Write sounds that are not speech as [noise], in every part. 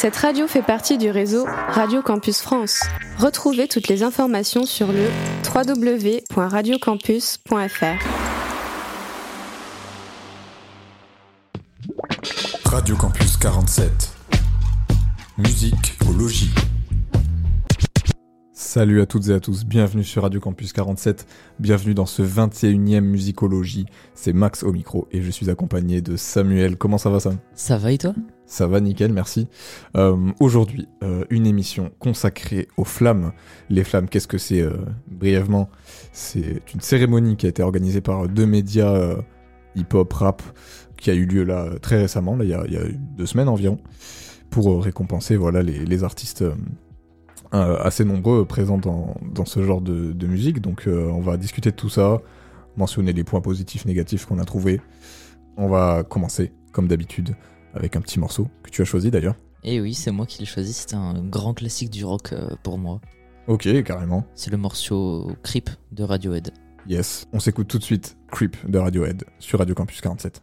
Cette radio fait partie du réseau Radio Campus France. Retrouvez toutes les informations sur le www.radiocampus.fr. Radio Campus 47. Musique au logis. Salut à toutes et à tous, bienvenue sur Radio Campus 47, bienvenue dans ce 21e Musicologie. C'est Max au micro et je suis accompagné de Samuel. Comment ça va Sam? Ça va et toi? Ça va nickel, merci. Euh, Aujourd'hui, euh, une émission consacrée aux flammes. Les flammes, qu'est-ce que c'est euh, Brièvement, c'est une cérémonie qui a été organisée par deux médias hip-hop, rap, qui a eu lieu là très récemment, là, il, y a, il y a deux semaines environ, pour récompenser voilà, les, les artistes assez nombreux présents dans, dans ce genre de, de musique. Donc euh, on va discuter de tout ça, mentionner les points positifs, négatifs qu'on a trouvés. On va commencer, comme d'habitude, avec un petit morceau que tu as choisi d'ailleurs. Et oui, c'est moi qui l'ai choisi, c'est un grand classique du rock euh, pour moi. Ok, carrément. C'est le morceau Creep de Radiohead. Yes. On s'écoute tout de suite Creep de Radiohead sur Radio Campus 47.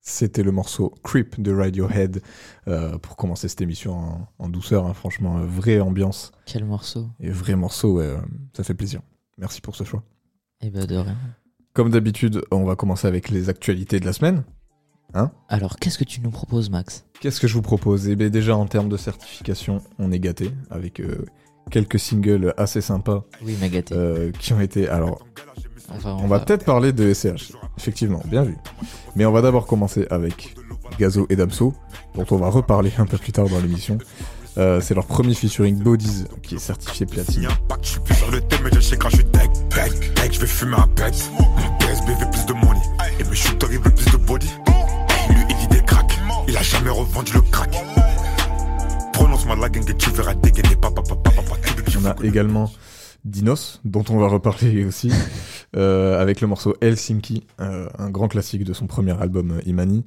C'était le morceau Creep de Radiohead euh, pour commencer cette émission en, en douceur. hein. franchement, euh, vraie ambiance Quel morceau et vrai morceau. ouais, euh, ça fait plaisir. Merci pour ce choix. Eh ben de rien. Comme d'habitude, on va commencer avec les actualités de la semaine. Alors, qu'est-ce que tu nous proposes, Max? Qu'est-ce que je vous propose? Eh bien, déjà en termes de certification, on est gâté avec euh, quelques singles assez sympas Oui, euh, qui ont été. Alors, Enfin, on va peut-être parler de SCH. Effectivement, bien vu. Mais on va d'abord commencer avec Gazo et Damso, dont on va reparler un peu plus tard dans l'émission. Euh, c'est leur premier featuring Bodies qui est certifié platine. Je vais fumer un pet. PSB veut plus de money, et plus de body. Lui il dit des cracks, il a jamais revendu le crack. Et tu verras dégainer. On a également Dinos, dont on va reparler aussi, euh, avec le morceau Helsinki, euh, un grand classique de son premier album euh, Imani,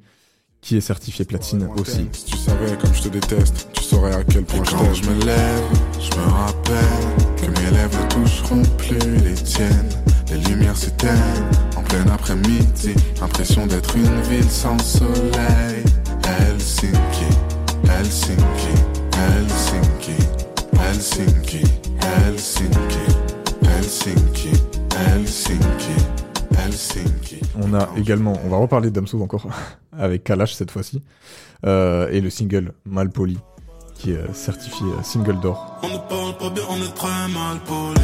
qui est certifié platine aussi. Si tu savais comme je te déteste, tu saurais à quel point je t'aime. je me lève, je me rappelle que mes lèvres toucheront plus les tiennes. Les lumières s'éteignent en plein après-midi. Impression d'être une ville sans soleil. Helsinki, Helsinki, Helsinki, Helsinki, Helsinki, Helsinki, Helsinki, Helsinki. On a également, on va reparler de Damso encore, [laughs] avec Kalash cette fois-ci, euh, et le single Malpoli, qui est certifié euh, single d'or. On ne parle pas bien, on est très mal poli.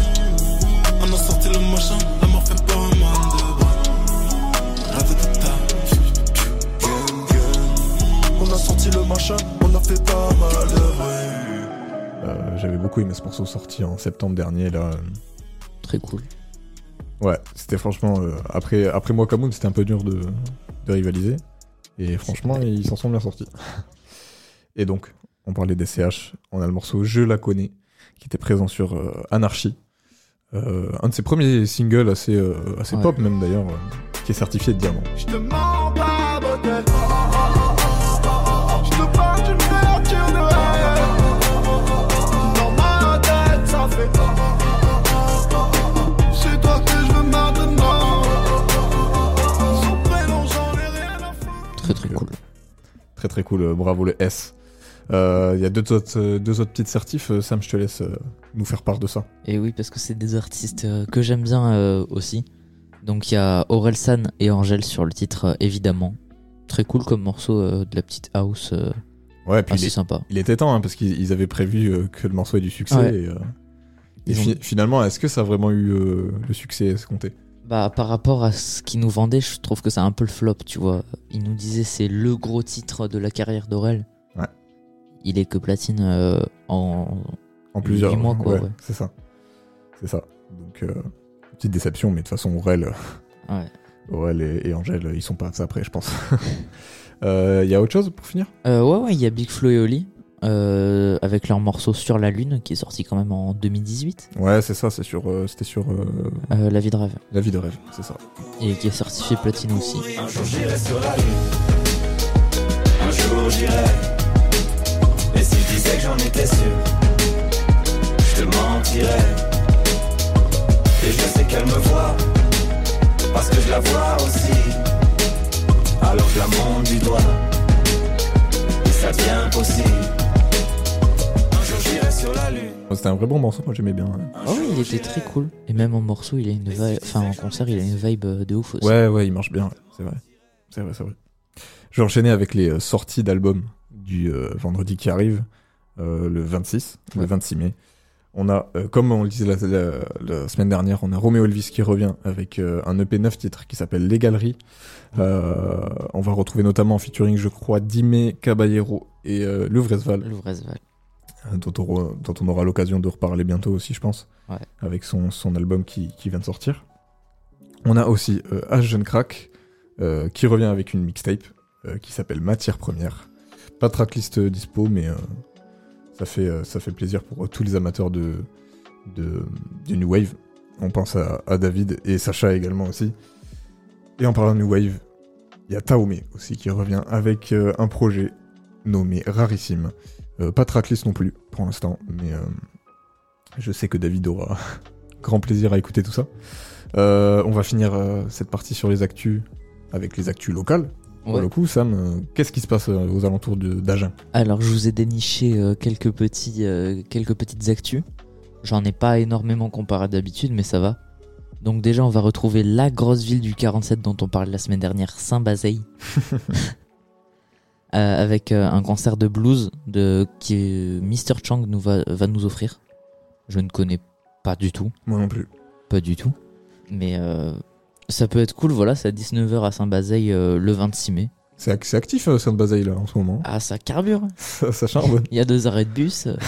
On a sorti le machin, la mort fait pas mal de bruit. Ratatata. On a sorti le machin, on a fait pas mal de bruit. Euh, J'avais beaucoup aimé ce morceau sorti en septembre dernier, là. Très cool. Ouais, c'était franchement, euh, après, après moi Kamoun, c'était un peu dur de, de rivaliser, et franchement, ils s'en sont bien sortis. Et donc, on parlait des CH, on a le morceau Je la connais, qui était présent sur euh, Anarchy. Euh, un de ses premiers singles assez, euh, assez Ouais. pop même d'ailleurs, euh, qui est certifié de diamant. Je te mens pas, Très cool, euh, bravo le S. Euh, Il y a deux autres, euh, deux autres petites certifs, Sam, je te laisse nous faire part de ça. Et oui, parce que c'est des artistes que j'aime bien euh, aussi. Donc il y a Orelsan et Angèle sur le titre, évidemment. Très cool comme morceau euh, de la petite house, Ouais, puis il, est- sympa. il était temps, hein, parce qu'ils ils avaient prévu que le morceau ait du succès. Ouais. Et, et Ils fi- ont- finalement, est-ce que ça a vraiment eu le succès escompté? Bah par rapport à ce qu'ils nous vendaient, je trouve que c'est un peu le flop, tu vois. Ils nous disaient c'est le gros titre de la carrière d'Aurel. Ouais. Il est que platine euh, en... En plusieurs mois, quoi, ouais. C'est ça. C'est ça. Donc, euh, petite déception, mais de toute façon, Aurel, euh, Ouais. Aurel et, et Angèle, ils sont pas après, je pense. Il [laughs] y a autre chose pour finir? Ouais, ouais, il y a Big Flo et Oli euh, avec leur morceau Sur la Lune qui est sorti quand même en 2018. Ouais, c'est ça, c'est sur, euh, c'était sur euh, Euh, la vie de rêve. La vie de rêve, c'est ça. Et qui est certifié platine aussi. Un jour j'irai sur la lune. Un jour j'irai. Et si je disais que j'en étais sûr, je te mentirais. Et je sais qu'elle me voit, parce que je la vois aussi. Alors je la monte du doigt, et ça devient possible. C'était un vrai bon morceau, moi j'aimais bien. Oh oui, il était très cool. Et même en morceau, il a une vibe, enfin en concert, il a une vibe euh, de ouf aussi. Ouais, ouais, il marche bien, c'est vrai. C'est vrai, c'est vrai. Je vais enchaîner avec les euh, sorties d'albums du euh, vendredi qui arrive, euh, le 26, le Ouais. 26 mai. On a, euh, comme on le disait la, la- la semaine dernière, on a Romeo Elvis qui revient avec un EP 9 titres qui s'appelle Les Galeries. On va retrouver notamment en featuring, je crois, Dime, Caballero et Louvresval, Louvresval. Euh, dont, on aura- dont on aura l'occasion de reparler bientôt aussi, je pense, Ouais. avec son, son album qui, qui vient de sortir. On a aussi euh, H Jeune Crack euh, qui revient avec une mixtape qui s'appelle Matière Première. Pas de tracklist dispo, mais ça, fait, ça fait plaisir pour tous les amateurs de, de, de New Wave. On pense à, à David et Sacha également aussi. Et en parlant de New Wave, il y a Taomé aussi qui revient avec un projet nommé Rarissime. Euh, pas tracklist non plus pour l'instant, mais euh, je sais que David aura [laughs] grand plaisir à écouter tout ça. Euh, on va finir cette partie sur les actus avec les actus locales. Pour le coup, Sam, qu'est-ce qui se passe aux alentours d'Agen? Alors, je vous ai déniché quelques, petits, quelques petites actus. J'en ai pas énormément comparé à d'habitude, mais ça va. Donc, déjà, on va retrouver la grosse ville du 47 dont on parlait la semaine dernière, Saint-Bazeille. [laughs] Euh, avec euh, un concert de blues de, qui Mr. Chang nous va, va nous offrir. Je ne connais pas du tout. Moi non plus. Pas du tout. Mais euh, ça peut être cool, voilà, c'est à 19h à Saint-Bazeille le 26 mai. C'est ac- actif, Sainte-Bazeille, là, en ce moment. Ah, ça carbure [laughs] ça, ça charbonne. [laughs] Il y a deux arrêts de bus. [laughs]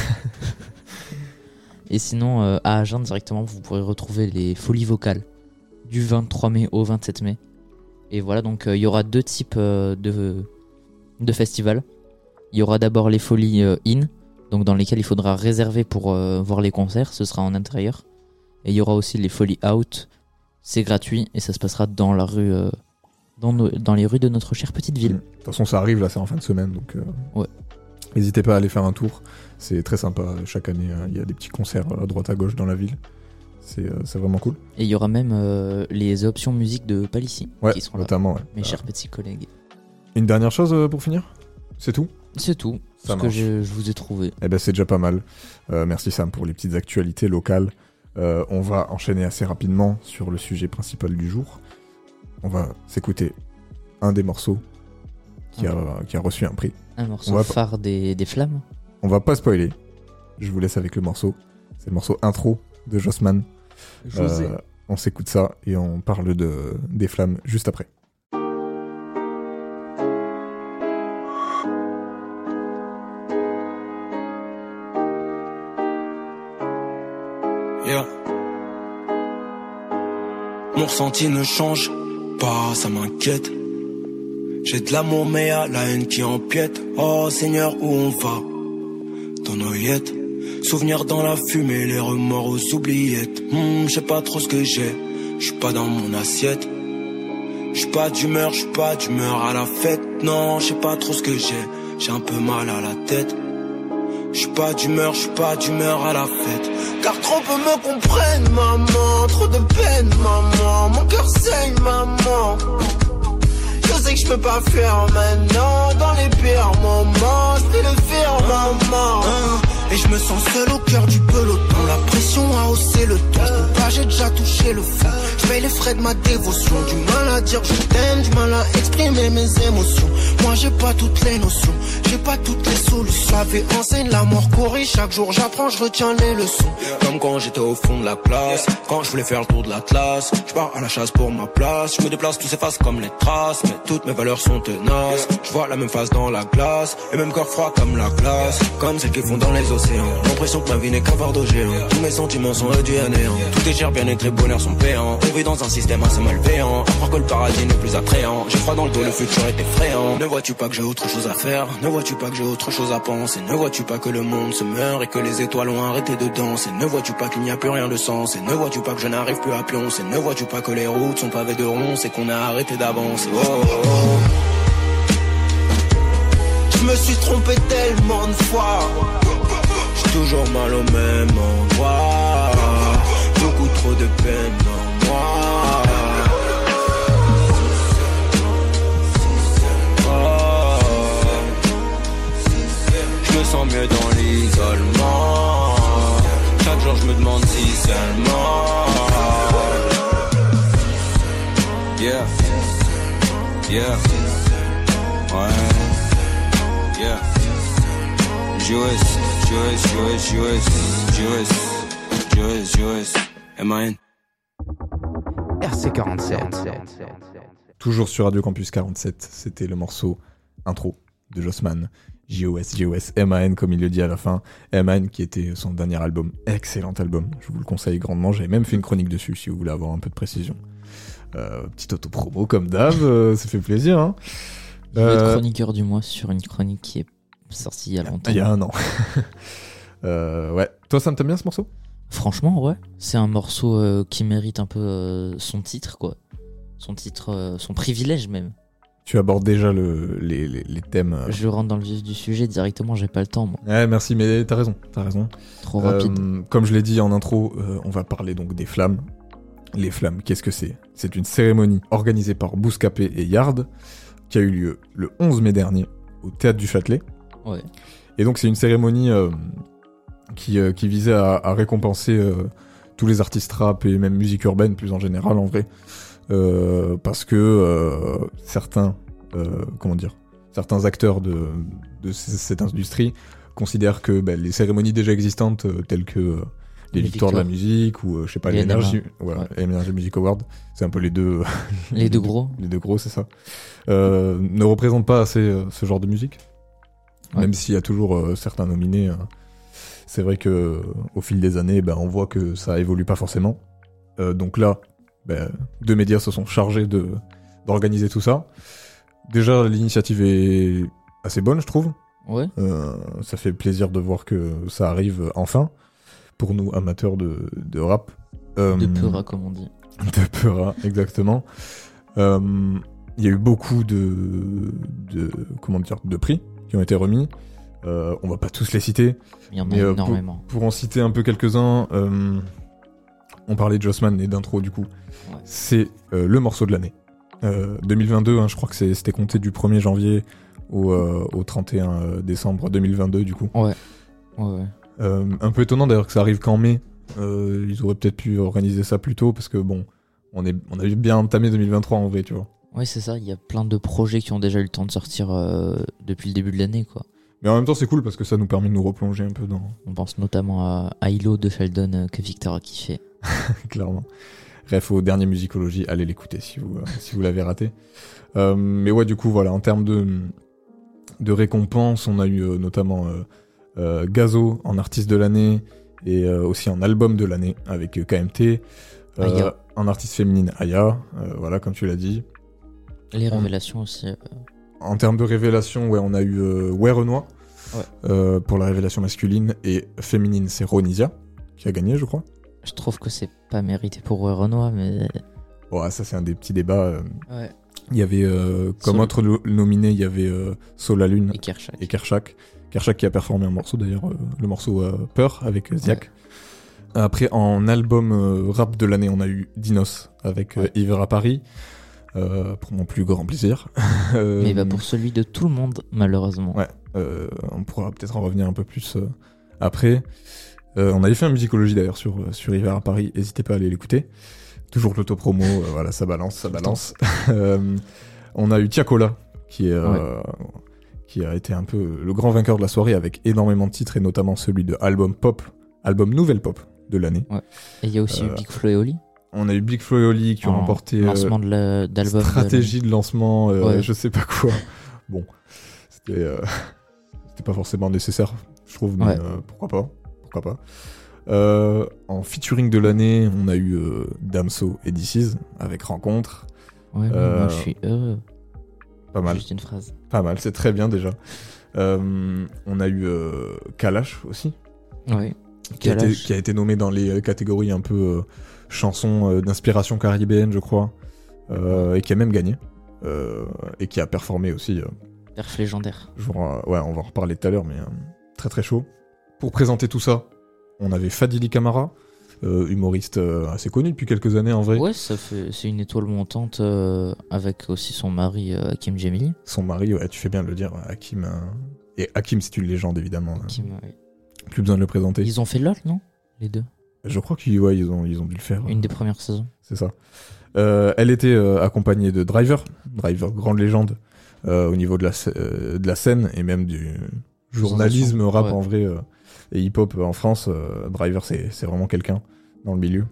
Et sinon, à Agen directement, vous pourrez retrouver les folies vocales du 23 mai au 27 mai. Et voilà, donc il y aura deux types de, de festivals. Il y aura d'abord les folies euh, in, donc dans lesquelles il faudra réserver pour euh, voir les concerts, ce sera en intérieur. Et il y aura aussi les folies out, c'est gratuit et ça se passera dans la rue, euh, dans, nos- dans les rues de notre chère petite ville. De toute façon, ça arrive, là, c'est en fin de semaine, donc... Ouais. N'hésitez pas à aller faire un tour. C'est très sympa. Chaque année, euh, il y a des petits concerts à droite à gauche dans la ville. C'est vraiment cool. Et il y aura même les options musique de Palissy Ouais, qui seront là, notamment. ouais. mes chers petits collègues. Une dernière chose euh, pour finir? C'est tout? C'est tout Ça ce que je, je vous ai trouvé. Eh ben c'est déjà pas mal. Euh, merci Sam pour les petites actualités locales. Euh, on va enchaîner assez rapidement sur le sujet principal du jour. On va s'écouter un des morceaux qui, a, qui a reçu un prix. Un morceau On phare des, des flammes. On va pas spoiler. Je vous laisse avec le morceau. C'est le morceau intro de Jossman. Euh, on s'écoute ça et on parle de, des flammes juste après. Mon ressenti ne change pas, ça m'inquiète. J'ai de l'amour mais y'a la haine qui empiète. Oh Seigneur, où on va? Dans nos yettes. Souvenirs dans la fumée, les remords aux oubliettes. Hmm, je sais pas trop ce que j'ai, je pas dans mon assiette. Je pas d'humeur, je pas d'humeur à la fête. Non, je sais pas trop ce que j'ai, j'ai un peu mal à la tête. Je suis pas d'humeur, je suis pas d'humeur à la fête. Car trop peu me comprennent, maman. Trop de peine, maman. Mon cœur saigne, maman. Je sais que je peux pas faire maintenant. Dans les pires moments, je vais le faire, maman. Et je me sens seul au cœur du peloton. La pression a haussé le ton. Je pas, j'ai déjà touché le fond. Je paye les frais de ma dévotion. Du mal à dire je t'aime, du mal à exprimer mes émotions. Moi j'ai pas toutes les notions, j'ai pas toutes les solutions. J'avais enseigne la mort courir chaque jour, j'apprends, je retiens les leçons. Comme quand j'étais au fond de la classe, quand je voulais faire le tour de l'Atlas. Je pars à la chasse pour ma place, je me déplace, tout s'efface comme les traces. Mais toutes mes valeurs sont tenaces. Je vois la même face dans la glace, et même corps froid comme la glace. Comme celles qui font dans les L'impression que ma vie n'est qu'un fardeau géant. Tous mes sentiments sont réduits à néant. Tout est cher, bien-être et bonheur sont payants. On vit dans un système assez malveillant. À croire que le paradis n'est plus attrayant. J'ai froid dans le dos, le futur est effrayant. Ne vois-tu pas que j'ai autre chose à faire? Ne vois-tu pas que j'ai autre chose à penser? Ne vois-tu pas que le monde se meurt et que les étoiles ont arrêté de danser? Ne vois-tu pas qu'il n'y a plus rien de sens? Et ne vois-tu pas que je n'arrive plus à pioncer Ne vois-tu pas que les routes sont pavées de ronces et qu'on a arrêté d'avancer? Oh, oh, oh. Je me suis trompé tellement de fois Toujours mal au même endroit. Beaucoup trop de peine en moi. Je me sens mieux dans l'isolement. Chaque jour je me demande si seulement Yeah. Yeah. Ouais. Yeah Joyce, Joyce, Joyce, Joyce, Joyce, Joyce, M.A.N. RC47. Toujours sur Radio Campus 47, c'était le morceau intro de Jossman. J-O-S, J-O-S, M-A-N comme il le dit à la fin. M-A-N qui était son dernier album. Excellent album, je vous le conseille grandement. J'avais même fait une chronique dessus si vous voulez avoir un peu de précision. Euh, petite auto-promo comme d'hab, euh, ça fait plaisir. Hein. Je vais être Euh, chroniqueur du mois sur une chronique qui est sortie il y a longtemps. il y a un an. [laughs] Euh, ouais. Toi, ça me t'aime bien ce morceau? Franchement, ouais. C'est un morceau euh, qui mérite un peu euh, son titre, quoi. Son titre, son privilège même. Tu abordes déjà le, les, les, les thèmes. Je rentre dans le vif du sujet directement, j'ai pas le temps, moi. Ouais, merci, mais t'as raison, t'as raison. Trop rapide. Comme je l'ai dit en intro, on va parler donc des flammes. Les Flammes, qu'est-ce que c'est? C'est une cérémonie organisée par Bouscapé et Yard, qui a eu lieu le 11 mai dernier au Théâtre du Châtelet. Ouais. Et donc c'est une cérémonie euh, qui, euh, qui visait à, à récompenser euh, tous les artistes rap et même musique urbaine plus en général en vrai. Parce que certains, comment dire, certains acteurs de, cette industrie considèrent que ben, les cérémonies déjà existantes telles que les, Les victoires de la musique ou je sais pas Les l'énergie voilà Ouais. Energy Music Award c'est un peu les deux Les deux [laughs] gros. les deux gros, c'est ça, ne représentent pas assez ce genre de musique. Ouais. Même s'il y a toujours euh, certains nominés, euh, c'est vrai que euh, au fil des années, ben, on voit que ça évolue pas forcément. Euh, donc là, ben, deux médias se sont chargés de d'organiser tout ça. Déjà, l'initiative est assez bonne, je trouve. Ouais. Ça fait plaisir de voir que ça arrive enfin pour nous amateurs de, de rap. De Peura, comme on dit. [laughs] de Peura, exactement. Il y a eu beaucoup de, de comment dire de prix qui ont été remis. Euh, on va pas tous les citer. Il y en a Mais, euh, pour- énormément. Pour en citer un peu quelques-uns, euh, on parlait de Jossman et d'intro du coup. Ouais. C'est le morceau de l'année. Euh, 2022, hein, je crois que c'était compté du 1er janvier au, euh, au 31 décembre 2022 du coup. Ouais, ouais. Euh, un peu étonnant d'ailleurs que ça arrive qu'en mai. Ils auraient peut-être pu organiser ça plus tôt parce que bon, on, est, on a bien entamé 2023 en vrai, tu vois. Ouais, c'est ça. Il y a plein de projets qui ont déjà eu le temps de sortir euh, depuis le début de l'année, quoi. Mais en même temps, c'est cool parce que ça nous permet de nous replonger un peu dans. On pense notamment à à Hilo de Sheldon euh, que Victor a kiffé. [laughs] clairement. Bref, au dernier musicologie, allez l'écouter si vous, euh, si vous l'avez raté. Euh, mais ouais, du coup, voilà, en termes de, de récompenses, on a eu euh, notamment euh, Gazo en artiste de l'année et aussi en album de l'année avec KMT. Aya. en artiste féminine, Aya, voilà, comme tu l'as dit. Les On- révélations aussi. euh, En termes de révélation, ouais, on a eu euh, Ouais Renoir Ouais. euh, pour la révélation masculine et féminine, c'est Ronisia qui a gagné, je crois. Je trouve que c'est pas mérité pour euh, Renoir, mais. Ouais, ça c'est un des petits débats. euh, Ouais. Il y avait euh, comme Sol- autre no- nominé, il y avait euh, Soul la Lune Et Kershak. et Kershak. Kershak qui a performé un morceau d'ailleurs, euh, le morceau Peur avec Ziak. Après en album rap de l'année, on a eu Dinos avec Ouais. Hiver à Paris. Euh, pour mon plus grand plaisir. [laughs] Euh, Mais bah pour celui de tout le monde, malheureusement. Ouais, euh, on pourra peut-être en revenir un peu plus euh, après. On avait fait une musicologie d'ailleurs sur, sur Hiver à Paris, n'hésitez pas à aller l'écouter. Toujours l'autopromo, voilà, ça balance, ça balance. [laughs] On a eu Tiakola, qui, est, qui a été un peu le grand vainqueur de la soirée avec énormément de titres, et notamment celui de album pop, album nouvelle pop de l'année. Et il y a aussi eu Euh, Big Flo et Oli. On a eu Big Flo et Oli qui ont remporté euh, lancement d'album. stratégie de lancement, euh, Ouais. je sais pas quoi. [laughs] Bon, c'était euh, [laughs] c'était pas forcément nécessaire, je trouve, mais Ouais. pourquoi pas, pourquoi pas. En featuring de l'année, on a eu Damso et DC's avec Rencontre. Ouais, moi je suis heureux. pas mal, Juste une phrase. pas mal, c'est très bien déjà. On a eu Kalash aussi, Ouais. qui a, été, qui a été nommé dans les catégories un peu euh, chansons euh, d'inspiration caribéenne, je crois, euh, et qui a même gagné, euh, et qui a performé aussi. euh, Perf légendaire. Genre, euh, ouais, on va en reparler tout à l'heure, mais euh, très très chaud. Pour présenter tout ça, on avait Fadili Camara, euh, humoriste euh, assez connu depuis quelques années en vrai. Ouais, ça fait, c'est une étoile montante euh, avec aussi son mari euh, Hakim Jemili. Son mari, ouais, tu fais bien de le dire, Hakim. euh, Et Hakim, c'est une légende évidemment. hein. Hakim, ouais. Plus besoin de le présenter. Ils ont fait LOL, non? Les deux. Je crois qu'ils ouais, ils ont, ils ont dû le faire. Une des premières saisons. C'est ça. Euh, elle était euh, accompagnée de Driver, Driver, grande légende euh, au niveau de la, sc- euh, de la scène et même du journalisme rap ouais. en vrai euh, et hip-hop en France. euh, Driver, c'est c'est vraiment quelqu'un dans le milieu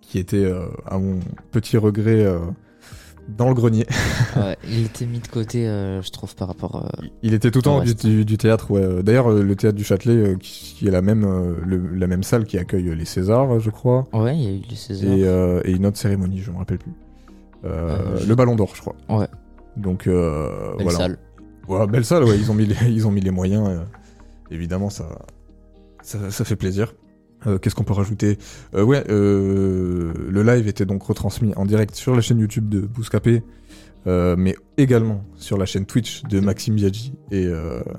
qui était, euh, à mon petit regret, euh, dans le grenier. ouais, [laughs] il était mis de côté, euh, je trouve, par rapport. euh, Il était tout le temps du, du- du théâtre. Ouais. D'ailleurs, euh, le théâtre du Châtelet, euh, qui, qui est la même, euh, le- la même salle qui accueille les Césars, je crois. Ouais, il y a eu les Césars. et, euh, et une autre cérémonie, je me rappelle plus. Euh, Euh, je- Le Ballon d'Or, je crois. Ouais. Donc euh, Belle voilà. salle. Ouais, belle salle, ouais. Ils ont mis les, [laughs] ils ont mis les moyens. euh, évidemment, ça, ça, ça fait plaisir. Euh, Qu'est-ce qu'on peut rajouter Euh, Ouais, euh, le live était donc retransmis en direct sur la chaîne YouTube de Bouscapé, euh, mais également sur la chaîne Twitch de Maxime Biaggi et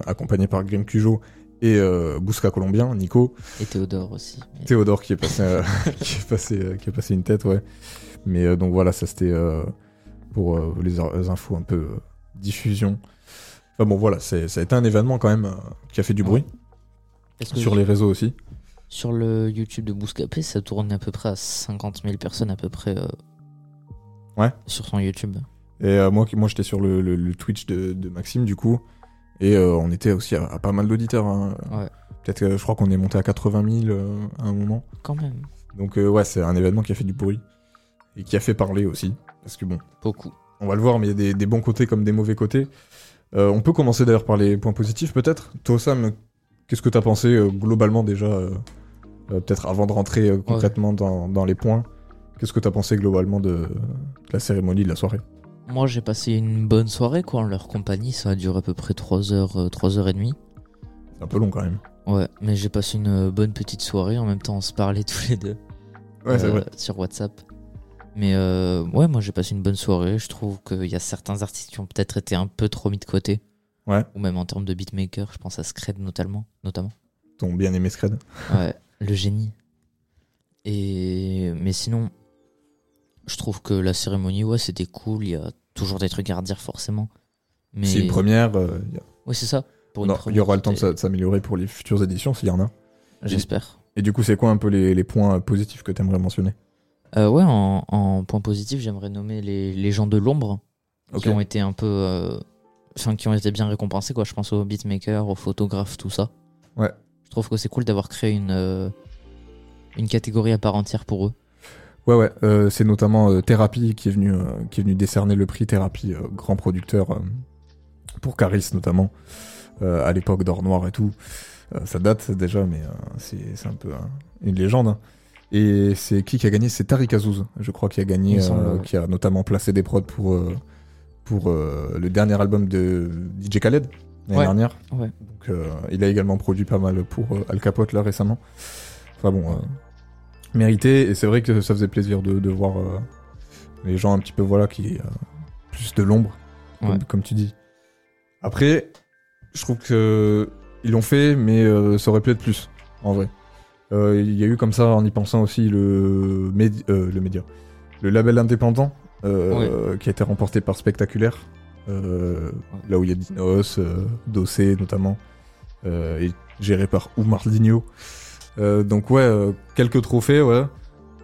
accompagné par Grim Cujo et Bousca colombien, Nico, Et Théodore aussi. Mais- Théodore qui est passé, [laughs] qui est passé, qui a passé une tête, ouais. Mais donc voilà, ça c'était pour les, in- les infos un peu diffusion. Enfin bon, voilà, ça a été un événement quand même qui a fait du bruit que sur les réseaux aussi. Sur le YouTube de Bouscapé, ça tourne à peu près à 50 000 personnes à peu près euh, Ouais. sur son YouTube. Et euh, moi, qui- moi j'étais sur le, le- le Twitch de, de Maxime du coup, et euh, on était aussi à, à pas mal d'auditeurs. hein. Ouais. Peut-être que je crois qu'on est monté à 80 000 euh, à un moment. Quand même, Donc euh, ouais, c'est un événement qui a fait du bruit et qui a fait parler aussi, parce que bon, beaucoup. on va le voir, mais il y a des, des bons côtés comme des mauvais côtés. Euh, on peut commencer d'ailleurs par les points positifs peut-être. Toi Sam, qu'est-ce que t'as pensé euh, globalement déjà, euh, peut-être avant de rentrer euh, concrètement dans, dans les points, qu'est-ce que t'as pensé globalement de, de la cérémonie, de la soirée? Moi, j'ai passé une bonne soirée quoi en leur compagnie. Ça a duré à peu près 3 heures, euh, 3 heures et demie. C'est un peu long quand même. Ouais, mais j'ai passé une euh, bonne petite soirée. En même temps, on se parlait tous les deux Ouais, euh, vrai. sur WhatsApp. Mais euh, ouais, moi j'ai passé une bonne soirée. Je trouve qu'il y a certains artistes qui ont peut-être été un peu trop mis de côté. Ouais. Ou même en termes de beatmaker, je pense à Scred notamment. notamment. T'ont bien aimé Scred Ouais, le génie. Et mais sinon, je trouve que la cérémonie, ouais, c'était cool. Il y a toujours des trucs à redire forcément. Mais C'est une première. euh, a- Ouais, c'est ça. Pour non, il y aura le temps de s'améliorer pour les futures éditions s'il y en a. J'espère. Et du coup, c'est quoi un peu les, les points euh, positifs que t'aimerais mentionner? Euh, ouais, en, en point positif, j'aimerais nommer les, les gens de l'ombre qui ont été un peu, euh, enfin, qui ont été bien récompensés quoi. Je pense aux beatmakers, aux photographes, tout ça. Ouais. Je trouve que c'est cool d'avoir créé une euh, une catégorie à part entière pour eux. Ouais, ouais, euh, c'est notamment euh, Thérapie qui est, venu, euh, qui est venu décerner le prix Thérapie, euh, grand producteur euh, pour Caris notamment, euh, à l'époque d'Or Noir et tout. Euh, ça date déjà, mais euh, c'est c'est un peu hein, une légende. hein. Et c'est qui qui a gagné? C'est Tariq Azouz, je crois, qui a gagné, semble, euh, qui a notamment placé des prods pour, euh, pour euh, le dernier album de DJ Khaled l'année Ouais. dernière. Ouais. Donc, euh, il a également produit pas mal pour euh, Al Capote là récemment. Enfin bon, euh, mérité. Et c'est vrai que ça faisait plaisir de, de voir les gens un petit peu voilà qui plus de l'ombre, comme, Ouais. comme tu dis. Après, je trouve que ils l'ont fait, mais ça aurait pu être plus en vrai. Il y a eu comme ça en y pensant aussi le médi- le média, le label indépendant qui a été remporté par Spectaculaire. Euh, Là où il y a Dinos, euh, Dossé notamment, euh, et géré par Oumar Digno. Euh, donc ouais, quelques trophées, ouais.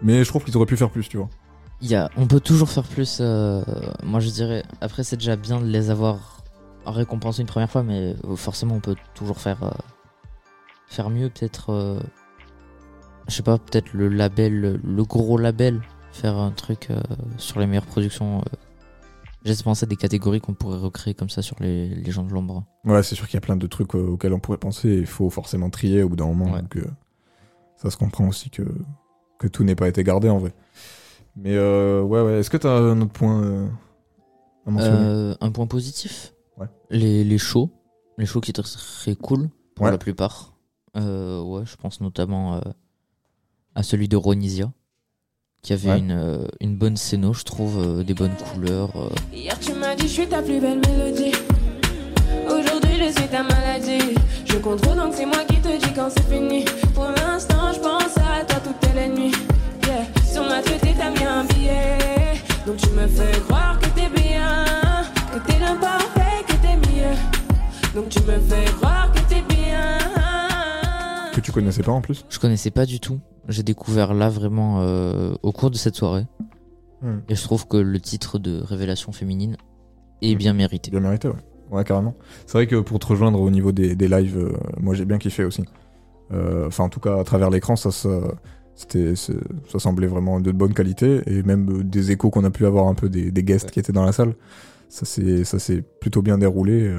Mais je trouve qu'ils auraient pu faire plus, tu vois. Y a, on peut toujours faire plus. moi, je dirais. Après, c'est déjà bien de les avoir récompensés une première fois, mais forcément, on peut toujours faire faire mieux. Peut-être, je sais pas, peut-être le label, le, gros label, faire un truc sur les meilleures productions. J'ai pensé à des catégories qu'on pourrait recréer comme ça sur les, les gens de l'ombre. Ouais, c'est sûr qu'il y a plein de trucs euh, auxquels on pourrait penser. Il faut forcément trier au bout d'un moment. Ouais. Donc euh, ça se comprend aussi que, que tout n'ait pas été gardé en vrai. Mais euh, ouais, ouais. Est-ce que t'as un autre point euh, à mentionner? Un point positif? Ouais. les, les shows. Les shows qui étaient très cool pour Ouais. la plupart. Ouais, je pense notamment à celui de Ronisia, qui avait Ouais. une, euh, une bonne scéno, je trouve, euh, des bonnes couleurs. euh. Hier tu m'as dit je suis ta plus belle mélodie. Aujourd'hui je suis ta maladie. Je contrôle donc c'est moi qui te dis quand c'est fini. Pour l'instant je pense à toi toutes les nuits. Yeah. Sur ma tête t'as mis un billet. Donc tu me fais croire que t'es bien. Que t'es l'imparfait, que t'es mieux. Donc tu me fais croire que connaissais pas en plus Je connaissais pas du tout. J'ai découvert là vraiment euh, au cours de cette soirée. Hmm. Et je trouve que le titre de Révélation féminine est bien mérité. Bien mérité, ouais. Ouais, carrément. C'est vrai que pour te rejoindre au niveau des, des lives, euh, moi j'ai bien kiffé aussi. Euh, Enfin, en tout cas, à travers l'écran, ça, ça, c'était, ça semblait vraiment de bonne qualité. Et même des échos qu'on a pu avoir un peu des, des guests qui étaient dans la salle, ça s'est plutôt bien déroulé.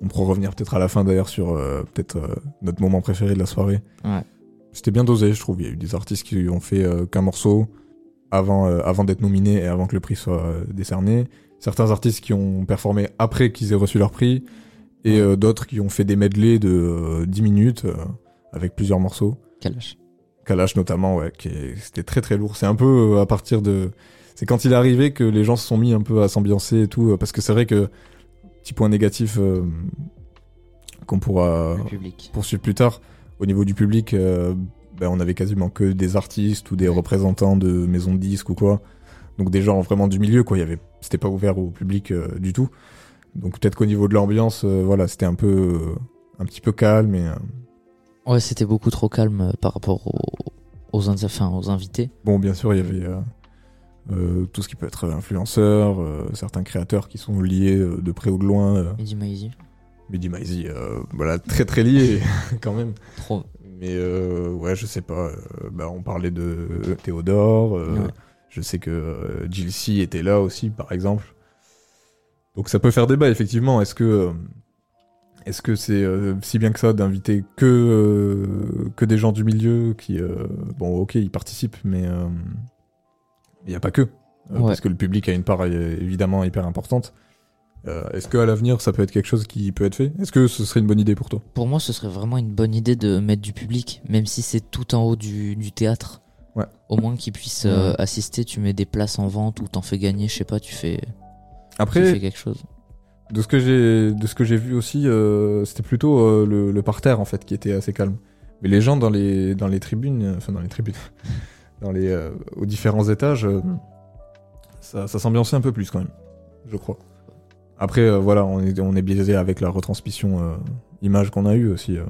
On pourra revenir peut-être à la fin d'ailleurs sur euh, peut-être euh, notre moment préféré de la soirée. Ouais. C'était bien dosé, je trouve. Il y a eu des artistes qui ont fait euh, qu'un morceau avant, avant d'être nominés et avant que le prix soit décerné. Certains artistes qui ont performé après qu'ils aient reçu leur prix. Et d'autres qui ont fait des medleys de euh, 10 minutes avec plusieurs morceaux. Kalash. Kalash notamment, ouais, c'était très très lourd. C'est un peu à partir de... C'est quand il est arrivé que les gens se sont mis un peu à s'ambiancer et tout. Parce que c'est vrai que, petit point négatif, euh, qu'on pourra poursuivre plus tard. Au niveau du public, euh, ben, on avait quasiment que des artistes ou des représentants de maisons de disques ou quoi. Donc des gens vraiment du milieu, quoi. Il y avait, c'était pas ouvert au public euh, du tout. Donc peut-être qu'au niveau de l'ambiance, euh, voilà, c'était un peu, euh, un petit peu calme et euh, Ouais, c'était beaucoup trop calme par rapport aux, aux, in- enfin, aux invités. bon, bien sûr, il y avait euh, tout ce qui peut être influenceur, euh, certains créateurs qui sont liés euh, de près ou de loin. Euh, Mehdi Maizy. Mehdi Maizy, euh, voilà, très très liés [laughs] quand même. Trop. Mais euh, ouais, je sais pas. bah, on parlait de Théodore. euh, Ouais. Je sais que Jill C était là aussi, par exemple. Donc ça peut faire débat, effectivement. Est-ce que est-ce que c'est euh, si bien que ça d'inviter que euh, que des gens du milieu qui euh, bon ok ils participent mais euh, il n'y a pas que Euh, Ouais. parce que le public a une part euh, évidemment hyper importante. Euh, Est-ce que à l'avenir ça peut être quelque chose qui peut être fait? Est-ce que ce serait une bonne idée pour toi? Pour moi, ce serait vraiment une bonne idée de mettre du public, même si c'est tout en haut du, du théâtre. Ouais. Au moins qu'ils puissent euh, assister, tu mets des places en vente ou t'en fais gagner, je sais pas, tu fais, tu Après, fais quelque chose. De ce que j'ai de ce que j'ai vu aussi, euh, c'était plutôt le, le parterre en fait qui était assez calme. Mais les gens dans les dans les tribunes, enfin dans les tribunes, dans les euh, aux différents étages, euh, ça, ça s'ambiançait un peu plus quand même, je crois. Après euh, voilà, on est on est biaisé avec la retransmission euh, image qu'on a eue aussi. euh.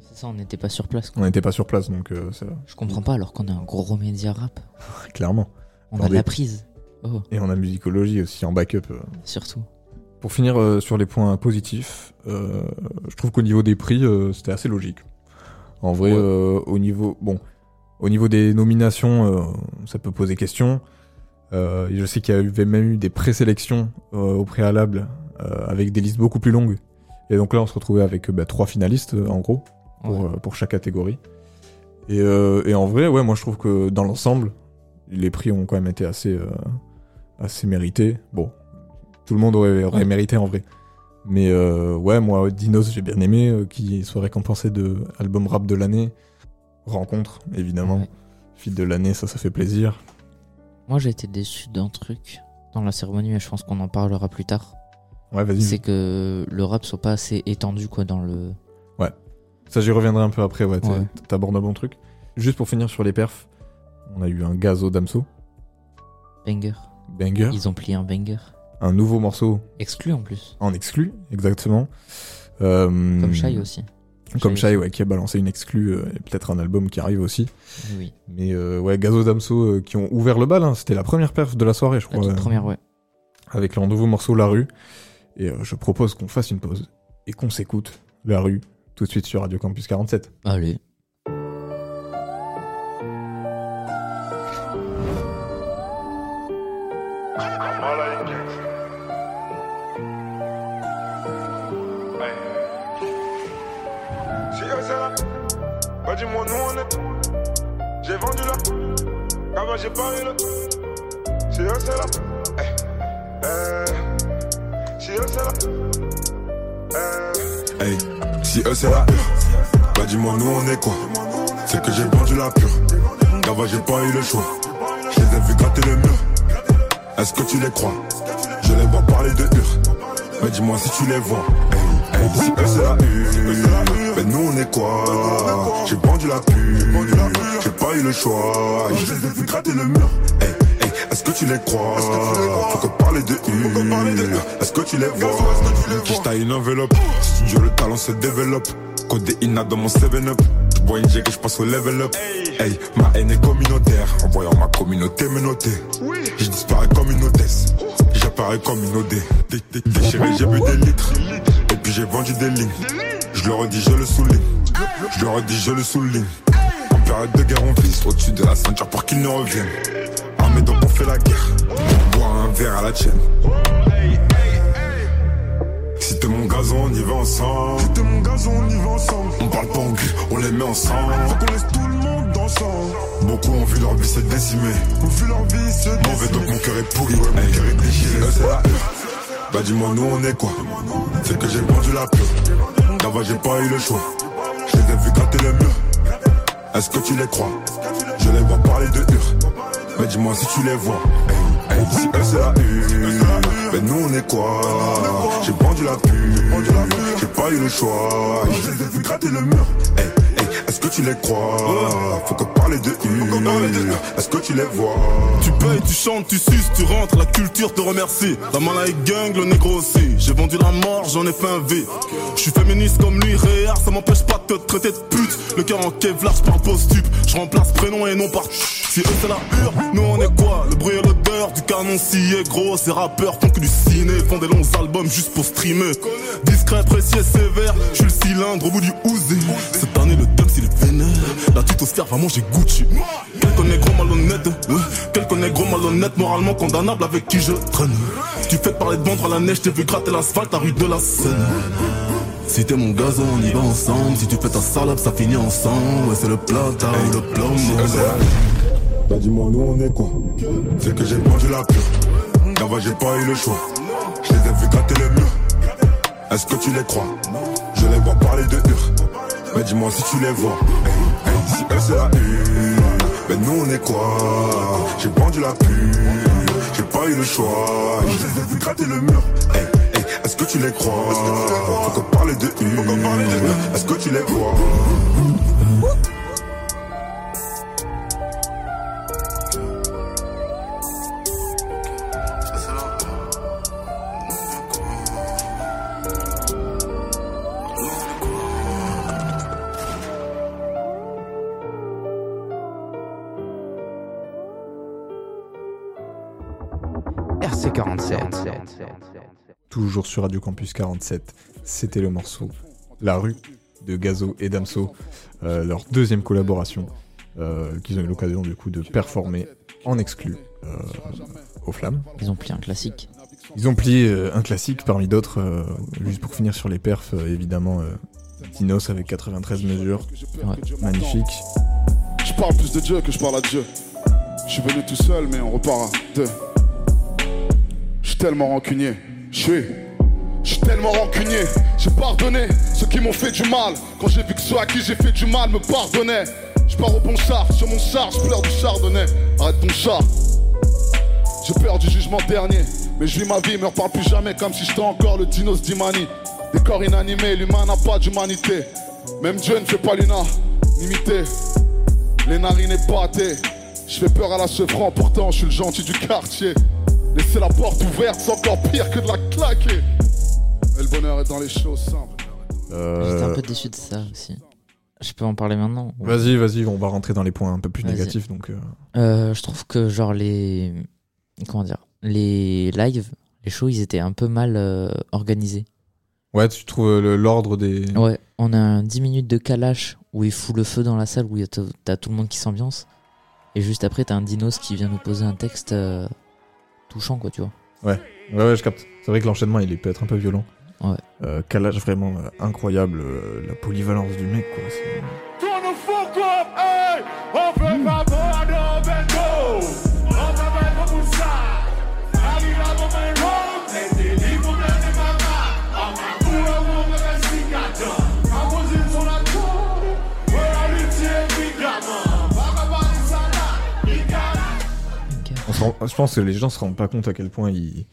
C'est ça, on n'était pas sur place. quoi. on n'était pas sur place donc euh, ça Je comprends pas alors qu'on est un gros média rap. [laughs] clairement. On a de Attendez. la prise. Oh, Et on a musicologie aussi en backup. euh. surtout. Pour finir euh, sur les points positifs, euh, je trouve qu'au niveau des prix, euh, c'était assez logique. En vrai, Ouais. euh, au niveau bon, au niveau des nominations, euh, ça peut poser question. Euh, je sais qu'il y avait même eu des présélections euh, au préalable avec des listes beaucoup plus longues. Et donc là, on se retrouvait avec bah, trois finalistes en gros pour, Ouais. pour chaque catégorie. Et, et en vrai, ouais, moi je trouve que dans l'ensemble, les prix ont quand même été assez, assez mérités. Bon, tout le monde aurait, aurait Ouais. mérité en vrai. Mais euh, ouais, moi, Dinos, j'ai bien aimé, euh, qui soit récompensé de album rap de l'année. Rencontre, évidemment. Ouais. Feat de l'année, ça, ça fait plaisir. Moi, j'ai été déçu d'un truc dans la cérémonie, mais je pense qu'on en parlera plus tard. Ouais, vas-y. C'est que le rap soit pas assez étendu quoi dans le. Ça, j'y reviendrai un peu après, ouais, Ouais. t'abordes un bon truc. Juste pour finir sur les perfs, on a eu un Gazo Damso, Banger. banger, Ils ont plié un banger. un nouveau morceau Exclu en plus. en exclu, exactement. Euh, Comme Shai aussi. Comme Shai ouais, qui a balancé une exclu euh, et peut-être un album qui arrive aussi. Oui. Mais euh, ouais, Gazo Damso euh, qui ont ouvert le bal, hein. c'était la première perf de la soirée, je La crois. toute euh, première, ouais. avec leur nouveau morceau La Rue. Et euh, je propose qu'on fasse une pause et qu'on s'écoute La Rue tout de suite sur Radio Campus 47. Allez. J'ai parlé là. Si eux c'est là, eh, eh. Si c'est là, eh. Hey, si eux c'est la pure, bah dis-moi nous on est quoi? C'est que j'ai vendu la pure, d'avant j'ai pas eu le choix. Je les ai vus gratter le mur, est-ce que tu les crois? Je les vois parler de hur, mais dis-moi si tu les vois. Si eux c'est la hur, mais nous on est quoi J'ai vendu la pure, j'ai pas eu le choix. Je les ai vus gratter le mur. Hey, hey, est-ce que tu les crois Faut que parler de hur, est-ce que tu les vois Qui taille une enveloppe, studio le talent se développe. Code INA dans mon 7-up. Je bois une que je passe au level up. Hey, ma haine est communautaire. En voyant ma communauté me noter. Je disparais comme une hôtesse. J'apparais comme une OD. Dé- dé- Déchiré, j'ai bu des litres. Et puis j'ai vendu des lignes. Je le redis, je le souligne. Je le redis, je le souligne. En période de guerre, on vise au-dessus de la ceinture pour qu'ils ne reviennent. Armés donc on fait la guerre. On boit un verre à la tienne. Si t'es mon gazon, on y va ensemble. Si t'es mon gazon, on y va ensemble. On parle pas anglais, on les met ensemble. Faut qu'on laisse tout le monde ensemble. Beaucoup ont vu leur vie se décimer. Ont vu leur vie se décimer. Mauvais donc mon cœur est pourri, ouais, mon cœur est déchiré. Eux, c'est la pure. Bah dis-moi, nous on est quoi? C'est que j'ai vendu la pure. D'avant, j'ai pas eu le choix. Je les ai vus gratter le mur. Est-ce que tu les crois? Je les vois parler de hur. Mais dis-moi si tu les vois. Hey, si c'est la hur. Mais nous on est quoi? J'ai vendu la pure. J'ai pas eu le choix. Je les ai vu gratter le mur. Est-ce que tu les crois? Faut que parler de une. Est-ce que tu les vois? Tu payes, tu chantes, tu suces, tu rentres, la culture te remercie. La malade gang, le négro aussi. J'ai vendu la mort, j'en ai fait un V. Je suis féministe comme lui, réa, ça m'empêche pas de te traiter de pute. Le cœur en kevlar, je parle post-stup. Je remplace prénom et non par Si eux c'est la hure, nous on est quoi? Le bruit et l'odeur du canon scié gros. Ces rappeurs font que du ciné, font des longs albums juste pour streamer. Discret, précis et sévère, je suis le cylindre au bout du Uzi. Cette année le dub est. La tutosphère va manger Gucci. Quel connaît gros malhonnête, euh, quel connaît gros malhonnête, moralement condamnable avec qui je traîne. Tu fais parler de vendre à la neige, t'es vu gratter l'asphalte à rue de la Seine. Si t'es mon gazon, on y va ensemble. Si tu fais ta salope, ça finit ensemble. Ouais, c'est le plata ou le plomb. Bah dis-moi nous on est quoi C'est que j'ai vendu la pure Là-bas j'ai pas eu le choix Je les ai gratter le mur Est-ce que tu les crois? Je les vois parler de hur Mais dis-moi si tu les vois. Si eux c'est la une. Mais nous on est quoi? J'ai vendu la pure J'ai pas eu le choix. Je les ai gratter le mur. Est-ce que tu les crois? Faut qu'on parle de une. Est-ce que tu les vois RC47. Toujours sur Radio Campus 47, c'était le morceau La rue de Gazo et Damso, euh, leur deuxième collaboration euh, qu'ils ont eu l'occasion du coup de performer en exclu euh, aux flammes. Ils ont pris un classique. Ils ont plié euh, un classique parmi d'autres, euh, juste pour finir sur les perfs, euh, évidemment euh, Dinos avec 93 mesures, magnifique. Je parle plus de Dieu que je parle à Dieu. Je suis venu tout seul, mais on repart à deux. Je suis tellement rancunier. Je suis. Je suis tellement rancunier. J'ai pardonné ceux qui m'ont fait du mal. Quand j'ai vu que ceux à qui j'ai fait du mal me pardonnaient. Je pars au bon char, sur mon char, je pleure du chardonnay. Arrête ton char. J'ai peur du jugement dernier. Mais je vis ma vie, me reparle plus jamais comme si j'étais encore le dinos d'Imani. Des corps inanimés, l'humain n'a pas d'humanité. Même Dieu ne fait pas l'unanimité. Les narines épatées. Je fais peur à la chevron, pourtant je suis le gentil du quartier. Laisser la porte ouverte, c'est encore pire que de la claquer. Et le bonheur est dans les choses simples. J'étais un Euh, peu déçu de ça aussi. Je peux en parler maintenant ou- Vas-y, vas-y, on va rentrer dans les points un peu plus Vas-y. négatifs. Donc, euh, Euh, je trouve que genre les comment dire les lives, les shows, ils étaient un peu mal euh, organisés. Ouais, tu trouves euh, le- l'ordre des. Ouais, on a un 10 minutes de calage où il fout le feu dans la salle où il y a t- t'as tout le monde qui s'ambiance et juste après t'as un dinos qui vient nous poser un texte euh, touchant quoi, tu vois. Ouais, ouais, ouais, je capte. C'est vrai que l'enchaînement, il est peut être un peu violent. Ouais. Euh, calage vraiment euh, incroyable, euh, la polyvalence du mec, quoi. c'est- je pense que les gens se rendent pas compte à quel point il,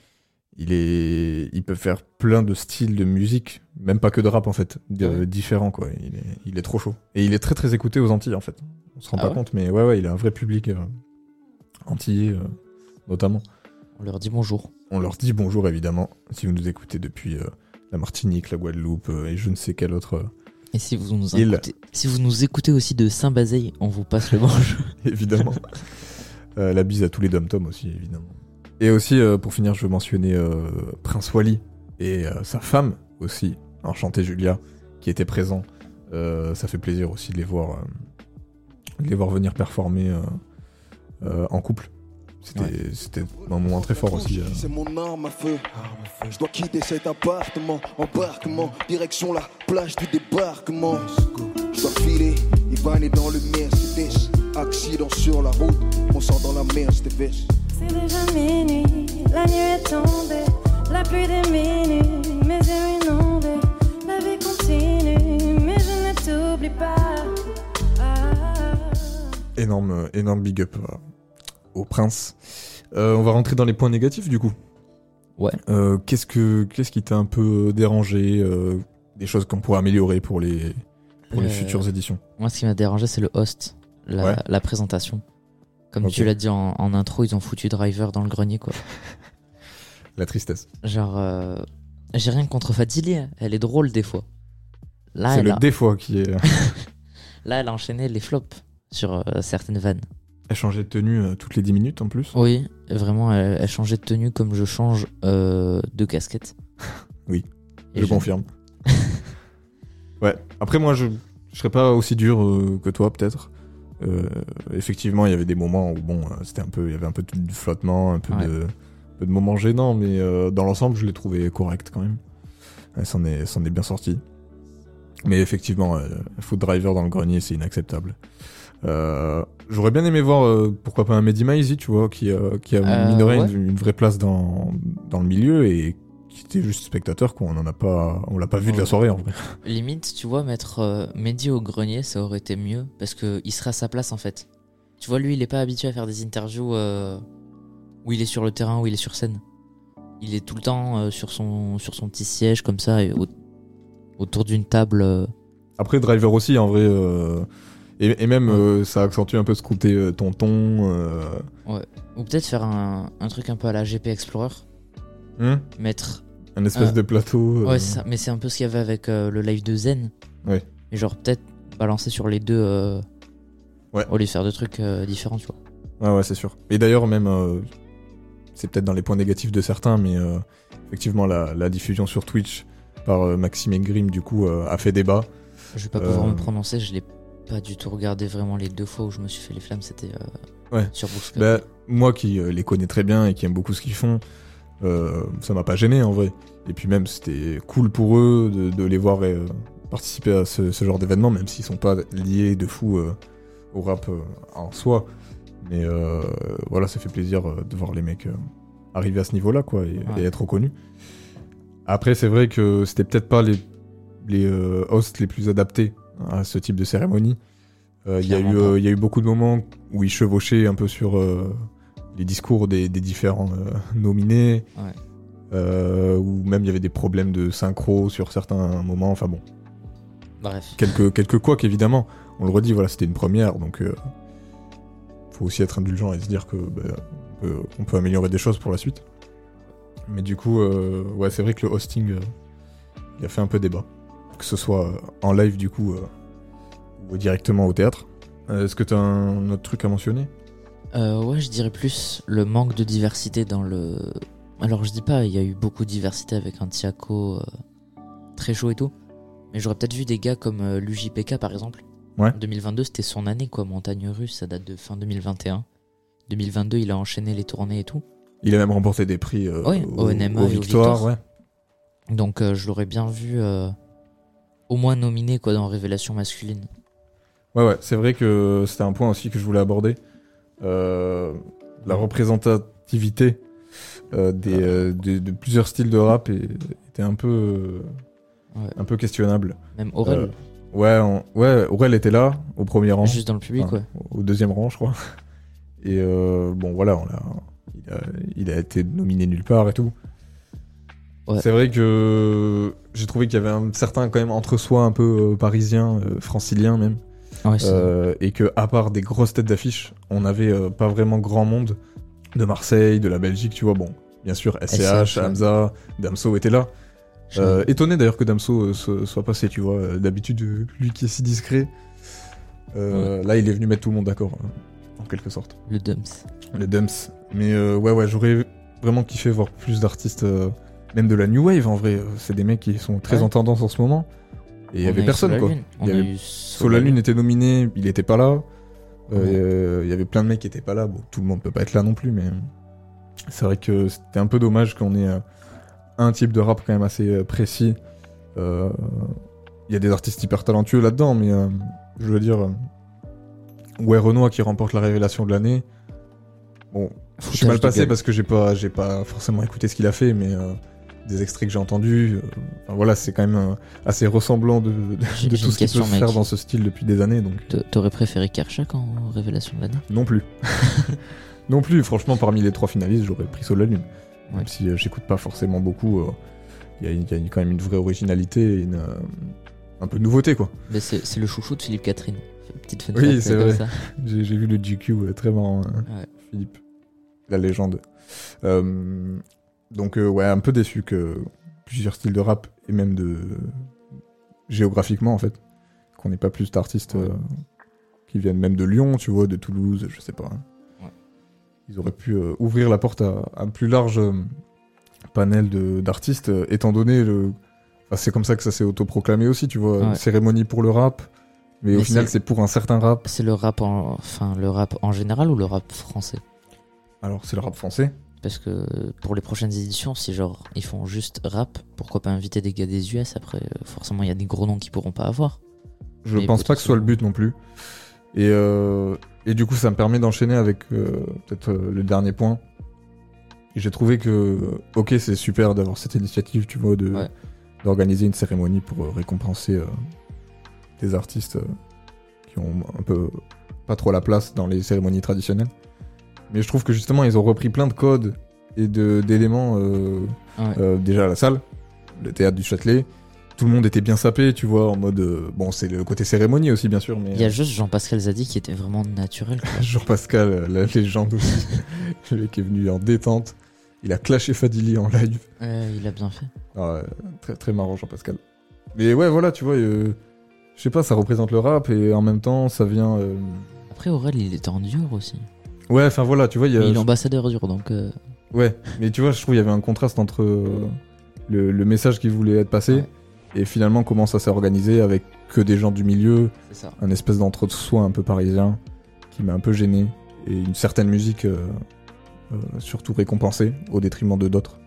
il est, il peut faire plein de styles de musique, même pas que de rap en fait, de- différents quoi. Il est, il est trop chaud. Et il est très très écouté aux Antilles en fait. On se rend Ah pas ouais compte, mais ouais ouais, il a un vrai public euh, antillais euh, notamment. On leur dit bonjour. On leur dit bonjour évidemment si vous nous écoutez depuis euh, la Martinique, la Guadeloupe euh, et je ne sais quelle autre. Et si vous nous Il. écoutez, si vous nous écoutez aussi de Saint-Bazeille, on vous passe le [laughs] bonjour. évidemment. [laughs] Euh, la bise à tous les dom-toms aussi, évidemment. Et aussi, euh, pour finir, je veux mentionner euh, Prince Wally et sa femme aussi, enchantée Julia, qui était présent. Ça fait plaisir aussi de les voir, de les voir venir performer en couple. C'était un moment très fort aussi. C'est mon arme à feu. Je dois quitter cet appartement. Embarquement, direction la plage du débarquement. Je dois filer, Ivan est dans le Mercedes. Accident sur la route, on sort dans la Mercedes. C'est déjà minuit, la nuit est tombée, la pluie des minutes, mes yeux inondés, la vie continue, mais je ne t'oublie pas. Ah. Énorme, euh, énorme big up euh, au prince. Euh, on va rentrer dans les points négatifs du coup. Ouais. Euh, qu'est-ce que qu'est-ce qui t'a un peu dérangé euh, des choses qu'on pourrait améliorer pour les, pour les Euh, futures éditions? Moi, ce qui m'a dérangé, c'est le host, la, Ouais. la présentation. Comme tu l'as dit en, en intro, ils ont foutu Driver dans le grenier, quoi. [laughs] La tristesse. Genre, euh, j'ai rien contre Fadili, hein. elle est drôle des fois. Là, C'est elle le a, des fois qui est. [laughs] là, elle a enchaîné les flops sur euh, certaines vannes. Elle changeait de tenue euh, toutes les 10 minutes en plus. Oui, vraiment, elle, elle changeait de tenue comme je change de casquette. [laughs] Oui, Et je confirme. ouais. Après, moi, je, je serais pas aussi dur que toi, peut-être. Euh, effectivement, il y avait des moments où bon, euh, c'était un peu, il y avait un peu de flottement, un peu Ouais. de, un peu de moments gênants, mais euh, dans l'ensemble, je l'ai trouvé correct quand même. S'en est, s'en est bien sorti. Mais effectivement, euh, Food Driver dans le grenier, c'est inacceptable. Euh, J'aurais bien aimé voir, euh, pourquoi pas un Mehdi Maizi, tu vois, qui, euh, qui a ouais. une, une vraie place dans, dans le milieu et qui était juste spectateur, quoi. On en a pas, on l'a pas vu de la soirée en vrai. Limite, tu vois, mettre euh, Mehdi au grenier, ça aurait été mieux parce que il serait à sa place en fait. Tu vois, lui, il est pas habitué à faire des interviews euh, où il est sur le terrain, où il est sur scène. Il est tout le temps euh, sur, son, sur son petit siège comme ça, et au- autour d'une table. euh. Après, Driver aussi, en vrai. euh, et, et même, euh, ça accentue un peu ce côté euh, tonton. euh, Ouais. Ou peut-être faire un, un truc un peu à la GP Explorer. Hmm Mettre. Un espèce de plateau, euh. Ouais, c'est ça. Mais c'est un peu ce qu'il y avait avec euh, le live de Zen. Ouais. Et genre, peut-être balancer sur les deux. euh, Ouais. Au lieu de faire deux trucs différents, tu vois. Ouais, ouais, c'est sûr. Et d'ailleurs, même, euh, c'est peut-être dans les points négatifs de certains, mais euh, effectivement, la, la diffusion sur Twitch par euh, Maxime et Grim, du coup, a fait débat. Je vais pas pouvoir me prononcer, je l'ai pas du tout regardé vraiment les deux fois où je me suis fait les flammes, c'était Ouais. sur Bookspot. Bah, moi qui les connais très bien et qui aime beaucoup ce qu'ils font, euh, ça m'a pas gêné en vrai. Et puis même, c'était cool pour eux de, de les voir euh, participer à ce, ce genre d'événement, même s'ils sont pas liés de fou euh, au rap en soi. Mais voilà, ça fait plaisir de voir les mecs arriver à ce niveau-là, quoi, et, Ouais. et être reconnus. Après, c'est vrai que c'était peut-être pas les, les hosts les plus adaptés à ce type de cérémonie. Il y, a eu, y a beaucoup de moments où ils chevauchaient un peu sur les discours des, des différents euh, nominés. Ouais. Euh, ou même il y avait des problèmes de synchro sur certains moments. Enfin bon, Bref. quelques, quelques couacs évidemment. On le redit, voilà, c'était une première, donc euh, faut aussi être indulgent et se dire que bah, on, peut, on peut améliorer des choses pour la suite. Mais du coup, euh, ouais, c'est vrai que le hosting, il a fait un peu débat. Que ce soit en live du coup, ou directement au théâtre. Est-ce que t'as un autre truc à mentionner? Euh, ouais, je dirais plus le manque de diversité dans le. Alors, je dis pas, il y a eu beaucoup de diversité avec un Tiako euh, très chaud et tout. Mais j'aurais peut-être vu des gars comme euh, l'UJPK par exemple. Ouais. 2022, c'était son année quoi. Montagne Russe, ça date de fin 2021. 2022, il a enchaîné les tournées et tout. Il a même remporté des prix euh, Ouais, au, au NMA aux et aux victoires, victoires. ouais. Donc, euh, je l'aurais bien vu euh, au moins nominé quoi dans Révélation masculine. Ouais, ouais, c'est vrai que c'était un point aussi que je voulais aborder. Euh, la représentativité euh, des, euh, de, de plusieurs styles de rap est- était un peu, euh, Ouais. un peu questionnable. Même Aurel. Euh, ouais, on- ouais, Aurel était là, au premier rang. Juste dans le public, ouais. Au deuxième rang, je crois. Et euh, bon, voilà, on l'a- il, a, il a été nominé nulle part et tout. Ouais. C'est vrai que j'ai trouvé qu'il y avait un certain quand même entre-soi un peu euh, parisien, euh, francilien même. Ouais, Euh, et que à part des grosses têtes d'affiche, on n'avait euh, pas vraiment grand monde de Marseille, de la Belgique, tu vois. Bon, bien sûr, SCH. Hamza, Damso était là. Euh, étonné d'ailleurs que Damso soit passé, tu vois. D'habitude, lui qui est si discret, là il est venu mettre tout le monde d'accord, euh, en quelque sorte. Le Dumps. Le Dumps. Mais ouais, ouais, j'aurais vraiment kiffé voir plus d'artistes, même de la New Wave en vrai. C'est des mecs qui sont très Ouais. en tendance en ce moment. Et il y avait personne quoi. Il y avait... Solalune Solalune. était nominé, il était pas là. Euh, Ouais. Il y avait plein de mecs qui étaient pas là. Bon, tout le monde peut pas être là non plus, mais c'est vrai que c'était un peu dommage qu'on ait euh, un type de rap quand même assez euh, précis. Euh, Il y a des artistes hyper talentueux là-dedans, mais euh, je veux dire, ouais, Renoir qui remporte la révélation de l'année. Bon, je suis mal passé parce que j'ai pas, j'ai pas forcément écouté ce qu'il a fait, mais des extraits que j'ai entendus, euh, enfin, voilà, c'est quand même euh, assez ressemblant de, de- tout ce qu'il peut se faire dans ce style depuis des années, donc. T'aurais préféré Kershak en révélation de l'année Non plus. [laughs] non plus, franchement, parmi les trois finalistes, j'aurais pris Solalune. Ouais. Même si euh, j'écoute pas forcément beaucoup. euh, il y, a- il y a quand même une vraie originalité une, euh, un peu de nouveauté, quoi. Mais c'est le chouchou de Philippe Catherine. Petite fun Oui, c'est vrai. [laughs] J'ai vu le GQ, très marrant, hein, Ouais. Philippe. La légende. Euh, donc, euh, ouais, un peu déçu que plusieurs styles de rap, et même de. géographiquement, en fait, qu'on n'ait pas plus d'artistes euh, qui viennent même de Lyon, tu vois, de Toulouse, je sais pas. hein. Ouais. Ils auraient pu euh, ouvrir la porte à un plus large panel de- d'artistes, étant donné le. enfin, c'est comme ça que ça s'est autoproclamé aussi, tu vois. Ouais. Cérémonie pour le rap. Mais, au final, c'est- c'est pour un certain rap. C'est le rap en, enfin, le rap en général ou le rap français? Alors, c'est le rap français. Parce que pour les prochaines éditions, si genre ils font juste rap, pourquoi pas inviter des gars des US après euh, Forcément, il y a des gros noms qui pourront pas avoir. Je Mais pense pas que ce soit le but non plus. Et, euh, et du coup, ça me permet d'enchaîner avec euh, peut-être euh, le dernier point. J'ai trouvé que, ok, c'est super d'avoir cette initiative, tu vois, de Ouais. d'organiser une cérémonie pour récompenser des artistes qui ont un peu pas trop la place dans les cérémonies traditionnelles. Mais je trouve que justement, ils ont repris plein de codes et de- d'éléments euh, Ouais. euh, déjà à la salle, le théâtre du Châtelet. Tout le monde était bien sapé, tu vois, en mode. euh, bon, c'est le côté cérémonie aussi, bien sûr, mais. Il y a juste Jean-Pascal Zadi qui était vraiment naturel. quoi. [laughs] Jean-Pascal, euh, la légende aussi. [laughs] le mec est venu en détente. Il a clashé Fadili en live. Ouais, il a bien fait. Ah très, très marrant, Jean-Pascal. Mais ouais, voilà, tu vois, euh, je sais pas, ça représente le rap et en même temps, ça vient. euh, Après, Aurel, il était en dur aussi. Ouais, enfin voilà, tu vois, il y a. Mais il est ambassadeur dur, donc. euh, Ouais, mais tu vois, je trouve qu'il y avait un contraste entre euh, le, le message qui voulait être passé et finalement comment ça s'est organisé avec que des gens du milieu, ça. un espèce d'entre-soi un peu parisien qui m'a un peu gêné et une certaine musique euh, surtout récompensée au détriment de d'autres.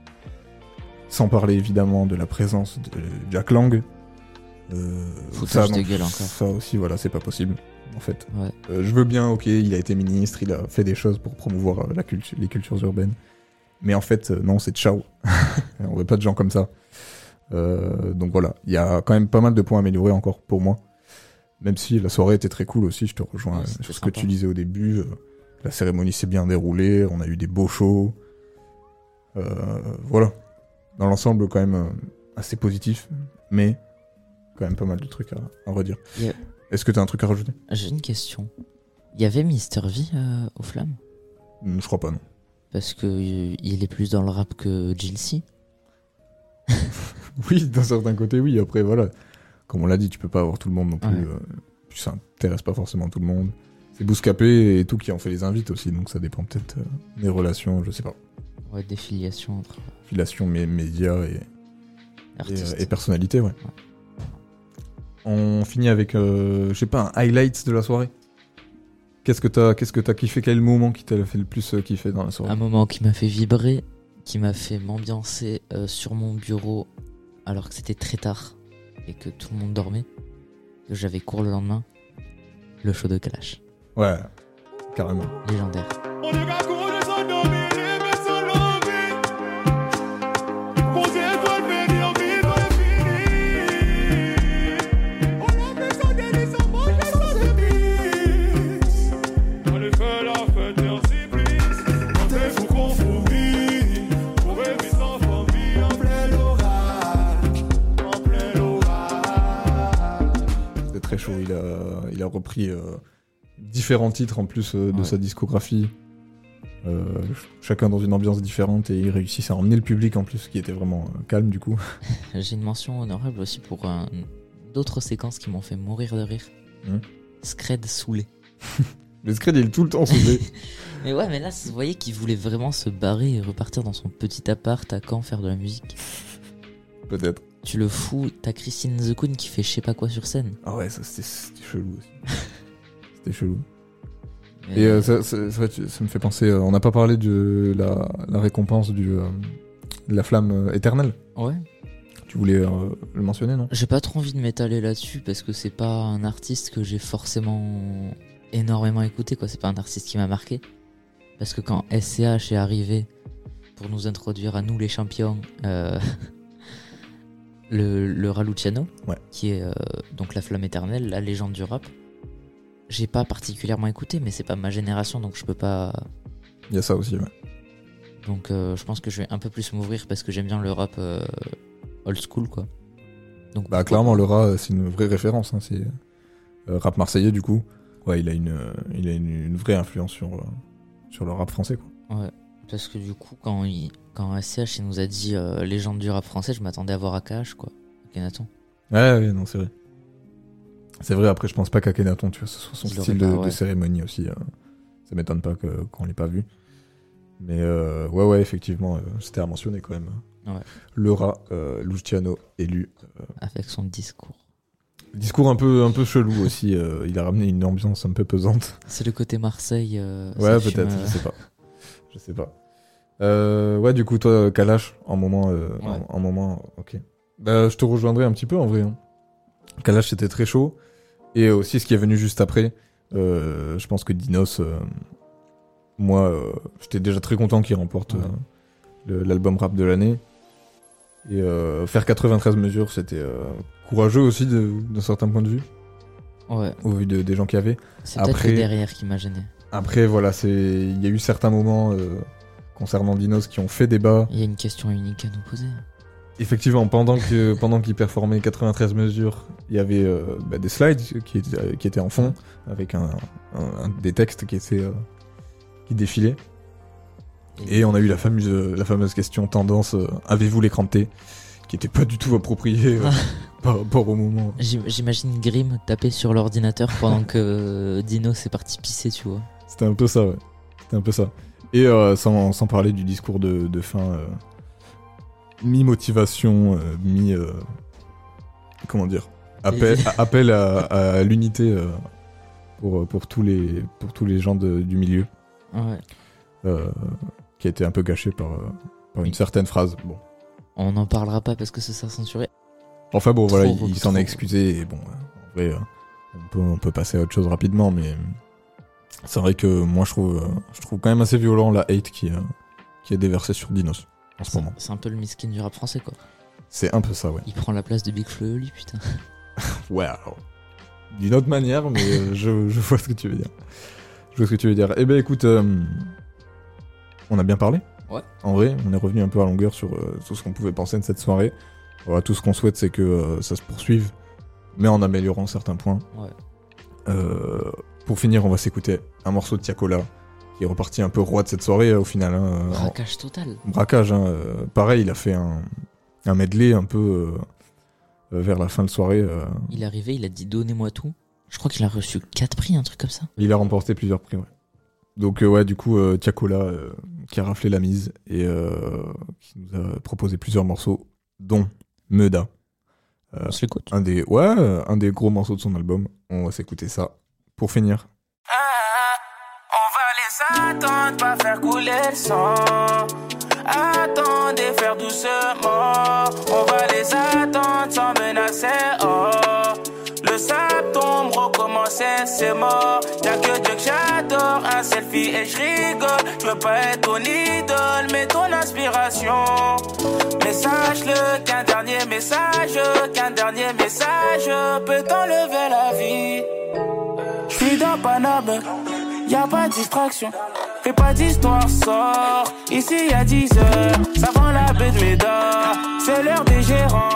Sans parler évidemment de la présence de Jack Lang. Ça, non. Ça aussi, voilà, c'est pas possible en fait. Ouais. Euh, je veux bien, ok, il a été ministre, il a fait des choses pour promouvoir euh, la culture, les cultures urbaines. Mais en fait, euh, non, c'est ciao. [laughs] On veut pas de gens comme ça. Euh, donc voilà, il y a quand même pas mal de points à améliorer encore pour moi. Même si la soirée était très cool aussi, je te rejoins Ouais, sur ce que tu disais au début. la cérémonie s'est bien déroulée, on a eu des beaux shows. Voilà. Dans l'ensemble, quand même assez positif, mais quand même pas mal de trucs à, à redire. Est-ce que tu as un truc à rajouter? J'ai une question. Il y avait Mister V euh, au Flamme Hmm, Je crois pas, non. Parce que euh, il est plus dans le rap que Jilcy. [laughs] Oui, d'un certain côté, oui. Après, voilà. Comme on l'a dit, tu peux pas avoir tout le monde non plus. Ouais. euh, puis ça intéresse pas forcément tout le monde. C'est Bouscapé et tout qui en fait les invites aussi, donc ça dépend peut-être euh, des relations, je sais pas. Ouais, des filiations entre. Filiation, mais médias et, et, Artistes. euh, et personnalité, ouais. On finit avec, euh, je sais pas, un highlight de la soirée. Qu'est-ce que t'as, qu'est-ce que t'as kiffé? Quel moment qui t'a fait le plus euh, kiffer dans la soirée? Un moment qui m'a fait vibrer, qui m'a fait m'ambiancer euh, sur mon bureau alors que c'était très tard et que tout le monde dormait, que j'avais cours le lendemain. Le show de Kalash. Ouais, carrément. Légendaire. Repris euh, différents titres en plus euh, de Ouais. sa discographie. Euh, ch- chacun dans une ambiance différente et il réussissait à emmener le public en plus, qui était vraiment euh, calme du coup. [laughs] J'ai une mention honorable aussi pour d'autres séquences qui m'ont fait mourir de rire. Mhm. Scred saoulé. [laughs] Le Scred il est tout le temps saoulé. [laughs] Mais ouais, mais là, vous voyez qu'il voulait vraiment se barrer et repartir dans son petit appart à Caen faire de la musique. Peut-être. Tu le fous, t'as Christine The Queen qui fait je sais pas quoi sur scène. Ah ouais, ça c'était chelou aussi. [laughs] c'était chelou. Et euh, ça, ça- ça- ça me fait penser, euh, on n'a pas parlé de la, la récompense du, euh, de la flamme éternelle. Ouais. Tu voulais euh, le mentionner, non? J'ai pas trop envie de m'étaler là-dessus parce que c'est pas un artiste que j'ai forcément énormément écouté, quoi. C'est pas un artiste qui m'a marqué. Parce que quand SCH est arrivé pour nous introduire à nous les champions, euh, [laughs] le, le Raluciano, Ouais. qui est euh, donc la flamme éternelle, la légende du rap, j'ai pas particulièrement écouté, mais c'est pas ma génération donc je peux pas. Il y a ça aussi, ouais. Donc euh, je pense que je vais un peu plus m'ouvrir parce que j'aime bien le rap euh, old school quoi. Donc Bah clairement le rat c'est une vraie référence, hein, c'est rap marseillais du coup. Ouais il a une, il a une, une vraie influence sur, sur le rap français quoi. Ouais, parce que du coup, quand, il, quand il nous a dit euh, légende du rap français, je m'attendais à voir AKH, quoi. Akhenaton. Ouais ouais non c'est vrai. C'est vrai après je pense pas qu'Akhenaton tu vois ce soit son style pas, de, ouais. cérémonie aussi. euh, ça m'étonne pas que- qu'on l'ait pas vu. Mais euh, ouais ouais effectivement euh, c'était à mentionner quand même. Ouais. Le rat, euh, Luciano élu. Avec son discours. Discours un peu, un peu chelou aussi. euh, il a ramené une ambiance un peu pesante. C'est le côté Marseille. euh, ouais, peut-être, euh, je sais pas. [laughs] Je sais pas. Euh, ouais, du coup, toi, Kalash, en moment, euh, Ouais. en, en moment, ok. Bah, je te rejoindrai un petit peu en vrai. Hein. Kalash, c'était très chaud. Et aussi, ce qui est venu juste après, euh, je pense que Dinos, moi, j'étais déjà très content qu'il remporte Ouais. l'album rap de l'année. Et euh, faire 93 mesures, c'était courageux aussi d'un certain point de vue, Ouais. au vu de- des gens qu'il y avait. C'est peut-être derrière qui m'a gêné. Après, voilà, c'est il y a eu certains moments euh, concernant Dinos qui ont fait débat. Il y a une question unique à nous poser. Effectivement, pendant que [laughs] pendant qu'il performait 93 mesures, il y avait euh, bah, des slides qui étaient, qui étaient en fond avec un, un- un- des textes qui étaient euh, qui défilaient. Et on a eu la fameuse la fameuse question tendance euh, avez-vous l'écran de thé? Qui était pas du tout approprié euh, [laughs] par rapport au moment. J'im- J'imagine Grim taper sur l'ordinateur pendant que euh, Dino s'est parti pisser, tu vois. C'était un peu ça, ouais. C'était un peu ça. Et euh, sans, sans parler du discours de, de fin, euh, mi-motivation, euh, mi... comment dire Appel, à- [laughs] appel à, à l'unité pour, pour, tous les, pour tous les gens de- du milieu. Ouais. Qui a été un peu gâché par, par une certaine phrase. Bon. On n'en parlera pas parce que ça sera censuré. Enfin bon, voilà, il, il s'en est excusé et bon, en vrai, on peut, on peut passer à autre chose rapidement, mais c'est vrai que moi je trouve, euh, je trouve quand même assez violent la hate qui, euh, qui est déversée sur Dinos en ce moment. C'est un peu le miskin du rap français, quoi. C'est un peu ça, ouais. Il prend la place de Big Flo, lui, putain. [laughs] Ouais, alors, d'une autre manière, mais euh, [laughs] je, je vois ce que tu veux dire. Je vois ce que tu veux dire. Eh ben écoute, euh, on a bien parlé. Ouais. En vrai, on est revenu un peu à longueur sur euh, tout ce qu'on pouvait penser de cette soirée. Voilà, tout ce qu'on souhaite, c'est que euh, ça se poursuive, mais en améliorant certains points. Ouais. Pour finir, on va s'écouter un morceau de Tiakola, qui est reparti un peu roi de cette soirée euh, au final. hein, en- Braquage total. Braquage, hein, euh, pareil, il a fait un, un medley un peu euh, vers la fin de soirée. euh, Il est arrivé, il a dit donnez-moi tout. Je crois qu'il a reçu 4 prix, un truc comme ça. Il a remporté plusieurs prix, ouais. Donc, euh, ouais, du coup, Tiakola qui a raflé la mise et qui nous a proposé plusieurs morceaux, dont Meda. Euh, On se l'écoute. un des, ouais, un des gros morceaux de son album. On va s'écouter ça pour finir. On va les attendre, pas faire couler le sang. Attendez, faire doucement. On va les attendre sans menacer. Oh. Le sable tombe, recommencer, c'est mort. Y'a que Dieu que j'adore, un selfie et je rigole. Je veux pas être ton idole, mais ton inspiration. Mais sache-le qu'un dernier message, qu'un dernier message peut t'enlever la vie. Suis dans a pas de distraction. Fais pas d'histoire, sort. Ici y a 10 heures, ça vend la baie de Médard. C'est l'heure des gérants.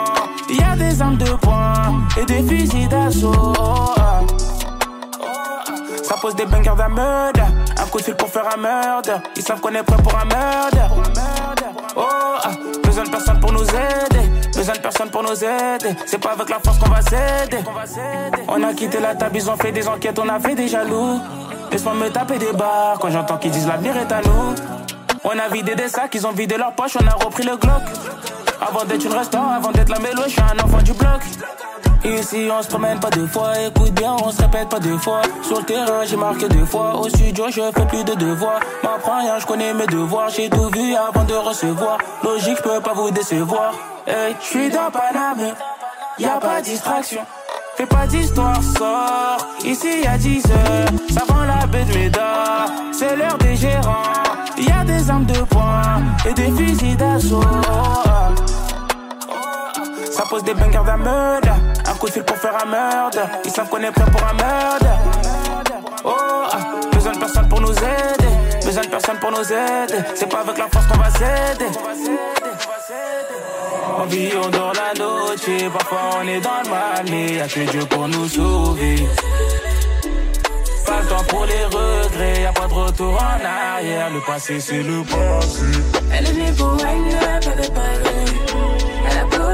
Y a des armes de poing et des fusils d'assaut. Ça pose des bangers d'un meurtre. Un coup de fil pour faire un meurtre. Ils savent qu'on est prêt pour un meurtre. Oh, ah. besoin de personne pour nous aider. Besoin de personne pour nous aider. C'est pas avec la force qu'on va s'aider. On a quitté la table, ils ont fait des enquêtes, on a fait des jaloux. Laisse-moi me taper des barres quand j'entends qu'ils disent l'avenir est à nous. On a vidé des sacs, ils ont vidé leurs poches, on a repris le Glock. Avant d'être une restaurant, avant d'être la mélo, je suis un enfant du bloc. Ici on se promène pas deux fois, écoute bien, on se répète pas deux fois. Sur le terrain j'ai marqué deux fois, au studio je fais plus de devoirs. M'apprends rien, je connais mes devoirs, j'ai tout vu avant de recevoir. Logique, je peux pas vous décevoir. Hey, je suis dans Paname, y a pas distraction. Fais pas d'histoire, sort. Ici y a 10 heures, ça vend la baie de Médard. C'est l'heure des gérants, y a des armes de poing et des fusils d'assaut. Ça pose des bangers meurtre. Un coup de fil pour faire un meurtre. Ils savent qu'on est prêt pour un meurtre. Oh, ah, besoin de personne pour nous aider. Besoin de personne pour nous aider. C'est pas avec la force qu'on va s'aider. On vit, on dort la noche. Parfois on est dans le mal, mais y'a que Dieu pour nous sauver. Pas le temps pour les regrets, y'a pas de retour en arrière. Le passé, c'est le passé.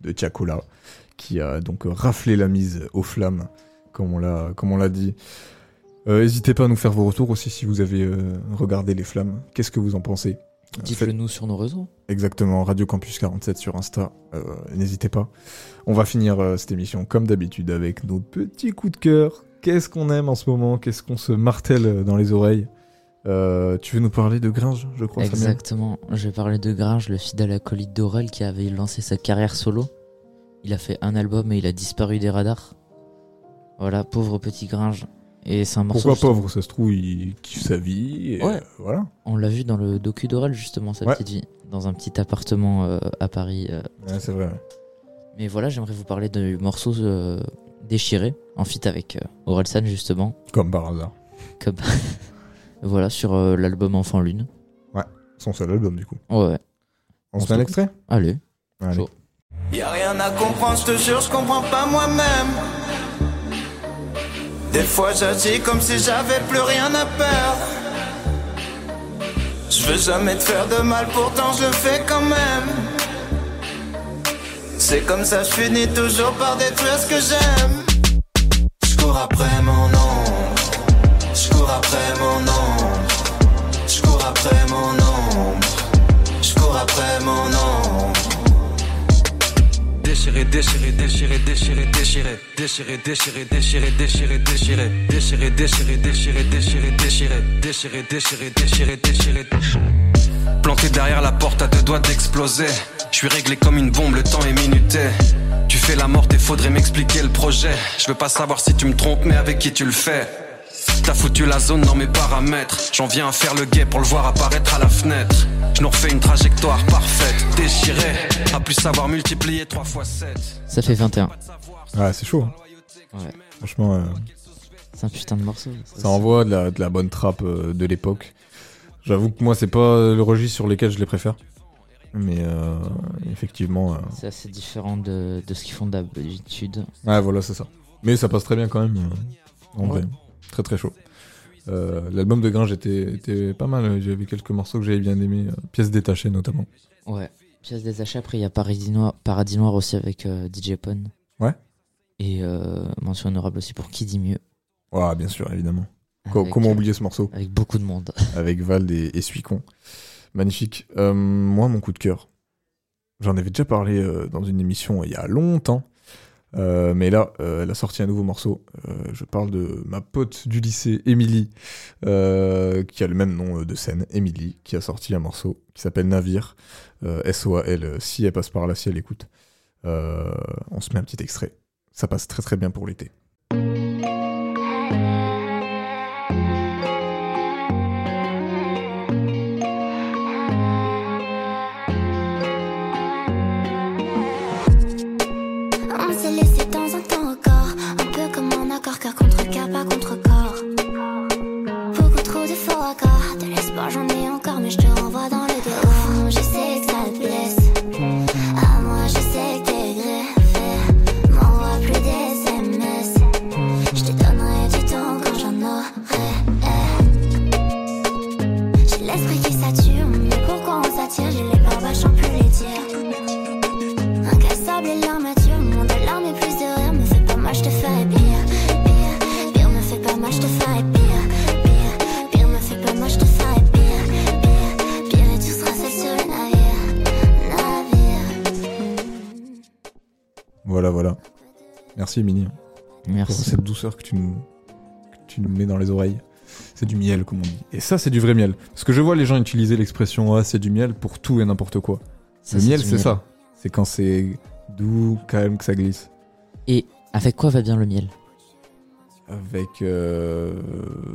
de Tiakola qui a donc raflé la mise aux flammes, comme on l'a, comme on l'a dit. Euh, N'hésitez pas à nous faire vos retours aussi si vous avez euh, regardé les flammes. Qu'est-ce que vous en pensez? Euh, Dites-le nous sur nos réseaux. Exactement, Radio Campus 47 sur Insta. Euh, N'hésitez pas. On va finir euh, cette émission comme d'habitude avec nos petits coups de cœur. Qu'est-ce qu'on aime en ce moment? Qu'est-ce qu'on se martèle dans les oreilles? Euh, Tu veux nous parler de Gringe, je crois Exactement. Je vais parler de Gringe, le fidèle acolyte d'Aurel qui avait lancé sa carrière solo. Il a fait un album et il a disparu des radars. Voilà, pauvre petit Gringe. Et c'est un morceau. Pourquoi pauvre Ça se trouve, il kiffe sa vie. et, Ouais. euh, voilà. On l'a vu dans le docu d'Aurel justement, sa Ouais. petite vie. Dans un petit appartement euh, à Paris. euh. Ouais, c'est vrai. Mais voilà, j'aimerais vous parler du morceau Déchiré, en feat avec Aurel San justement. Comme par hasard. Comme... [laughs] voilà, sur euh, l'album Enfant Lune. Ouais, son seul album du coup. Ouais. On se met un extrait? Allez. Allez. Chaud. Y'a rien à comprendre, je te jure, je comprends pas moi-même. Des fois j'agis comme si j'avais plus rien à perdre. Je veux jamais te faire de mal, pourtant je le fais quand même. C'est comme ça, je finis toujours par détruire ce que j'aime. Je cours après mon ombre. Je cours après mon ombre. Après mon ombre. Je cours après mon ombre. Déchiré, déchiré, déchiré, déchiré, déchiré, déchiré, déchiré, déchiré, déchiré, déchiré, déchiré, déchiré, déchiré, déchiré, déchiré, déchiré, déchiré, déchiré, déchiré. Planté derrière la porte à deux doigts d'exploser. Je suis réglé comme une bombe, le temps est minuté. Tu fais la morte et faudrait m'expliquer le projet. Je veux pas savoir si tu me trompes, mais avec qui tu le fais. T'as foutu la zone dans mes paramètres. J'en viens à faire le guet pour le voir apparaître à la fenêtre. Je nous refais une trajectoire parfaite, déchirée. À plus savoir multiplier 3 fois 7. Ça fait 21. Ouais, c'est chaud. hein. Ouais. Franchement, euh, C'est un putain de morceau. ça envoie de la, de la bonne trappe euh, de l'époque. J'avoue que moi, c'est pas le registre sur lesquels je les préfère. Mais euh, effectivement. euh, C'est assez différent de, de ce qu'ils font d'habitude. Ouais, voilà, c'est ça. Mais ça passe très bien quand même. euh, en Ouais. vrai. Très très chaud. Euh, L'album de Gringe était, était pas mal. J'avais quelques morceaux que j'avais bien aimés. euh, pièces détachées notamment. Ouais. Pièce détachée, après il y a Paradis Noir, Paradis Noir aussi avec euh, DJ Pon. Ouais. Et euh, mention honorable aussi pour Qui dit mieux. Ouais, bien sûr, évidemment. Avec, comment oublier ce morceau? Avec beaucoup de monde. [laughs] Avec Vald et, et Suicon. Magnifique. Moi, mon coup de cœur. J'en avais déjà parlé dans une émission il y a longtemps. Euh, mais là, euh, elle a sorti un nouveau morceau. Euh, je parle de ma pote du lycée, Émilie, euh, qui a le même nom euh, de scène, Émilie, qui a sorti un morceau qui s'appelle Navire. S-O-A-L, si elle passe par là, si elle écoute. On se met un petit extrait. Ça passe très très bien pour l'été. Merci, Émilie. Merci. Pour cette douceur que tu nous, que tu nous mets dans les oreilles. C'est du miel, comme on dit. Et ça, c'est du vrai miel. Parce que je vois les gens utiliser l'expression ah, c'est du miel pour tout et n'importe quoi. Ça, le miel, c'est ça. C'est quand c'est Doux, calme, que ça glisse. Et avec quoi va bien le miel? Avec. euh,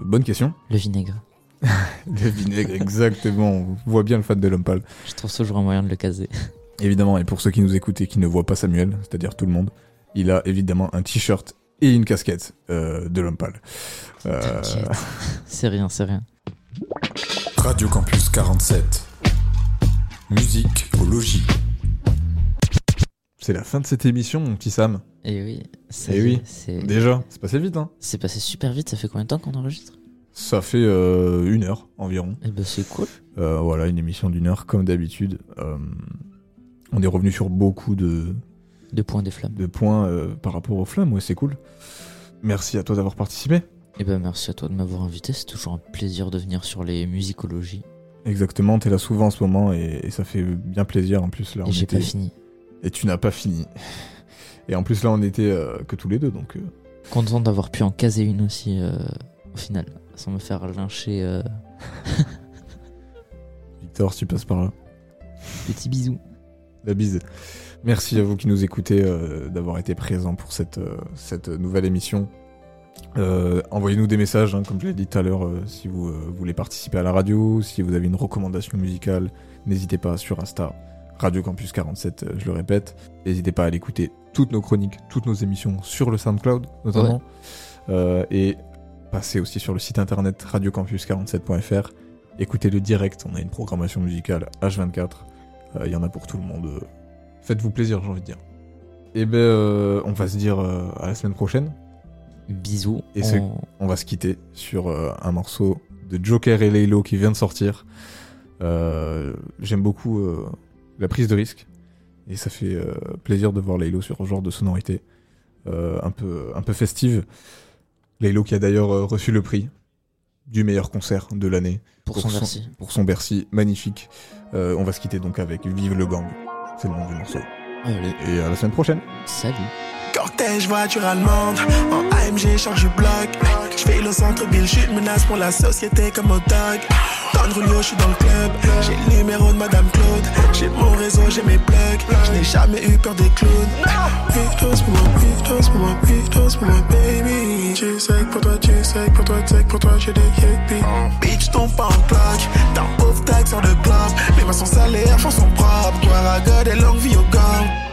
Bonne question. Le vinaigre. [laughs] Le vinaigre, exactement. On voit bien le fan de l'homme pâle. Je trouve toujours un moyen de le caser. Évidemment, et pour ceux qui nous écoutent et qui ne voient pas Samuel, c'est-à-dire tout le monde, il a évidemment un t-shirt et une casquette euh, de l'homme pâle. Euh, [laughs] C'est rien, c'est rien. Radio Campus 47. Musique au logis. c'est la fin de cette émission, mon petit Sam. Et oui. ça Eh oui, c'est- déjà, c'est passé vite. Hein. C'est passé super vite, ça fait combien de temps qu'on enregistre? Ça fait euh, une heure environ. Eh ben c'est cool. Euh, voilà, une émission d'une heure comme d'habitude. Euh, on est revenu sur beaucoup de, de points des flammes. De points euh, par rapport aux flammes, ouais, c'est cool. Merci à toi d'avoir participé. Eh ben merci à toi de m'avoir invité, c'est toujours un plaisir de venir sur les musicologies. Exactement, t'es là souvent en ce moment et, et ça fait bien plaisir en plus. Là, Et j'ai pas fini. Et tu n'as pas fini. Et en plus là, on était euh, que tous les deux, donc. euh, Content d'avoir pu en caser une aussi au final, sans me faire lyncher. [laughs] Victor, si tu passes par là. Petit bisou. La bise. Merci à vous qui nous écoutez euh, d'avoir été présents pour cette, euh, cette nouvelle émission. Euh, Envoyez-nous des messages, hein, comme je l'ai dit tout à l'heure, si vous voulez participer à la radio, si vous avez une recommandation musicale, n'hésitez pas sur Insta, Radio Campus 47, euh, je le répète. N'hésitez pas à aller écouter toutes nos chroniques, toutes nos émissions sur le SoundCloud notamment. Et passez aussi sur le site internet radiocampus47.fr. Écoutez le direct, on a une programmation musicale H24. Euh, Il y en a pour tout le monde. euh, Faites-vous plaisir, j'ai envie de dire. Et ben, euh, on va se dire euh, à la semaine prochaine. Bisous. Et c'est- On- on va se quitter sur euh, un morceau de Joker et Laylo qui vient de sortir. Euh, J'aime beaucoup euh, la prise de risque. Et ça fait euh, plaisir de voir Laylo sur ce genre de sonorité. euh, un, peu, un peu festive. Laylo qui a d'ailleurs euh, reçu le prix du meilleur concert de l'année. Pour son Bercy. Pour son Bercy, magnifique. Euh, on va se quitter donc avec Vive le gang. C'est le nom du morceau. Et à la semaine prochaine. Salut. Cortège, voiture allemande, en AMG, charge du bloc. Je fais le centre-ville, je suis une menace pour la société comme au dog. Don Julio, je suis dans le club. J'ai le numéro de Madame Claude. J'ai mon réseau, j'ai mes plugs. Je n'ai jamais eu peur des clowns. Beatles pour moi, Beatles pour moi, Beatles pour moi, baby. Tu sais que pour toi, tu sais que pour toi, tu sais que pour toi, j'ai des hippies. Bitch, tombe pas en claque. T'as un pauvre tag sur le club. Les mains salées, elles sont propres. Toi, la gueule et longue vie au gang.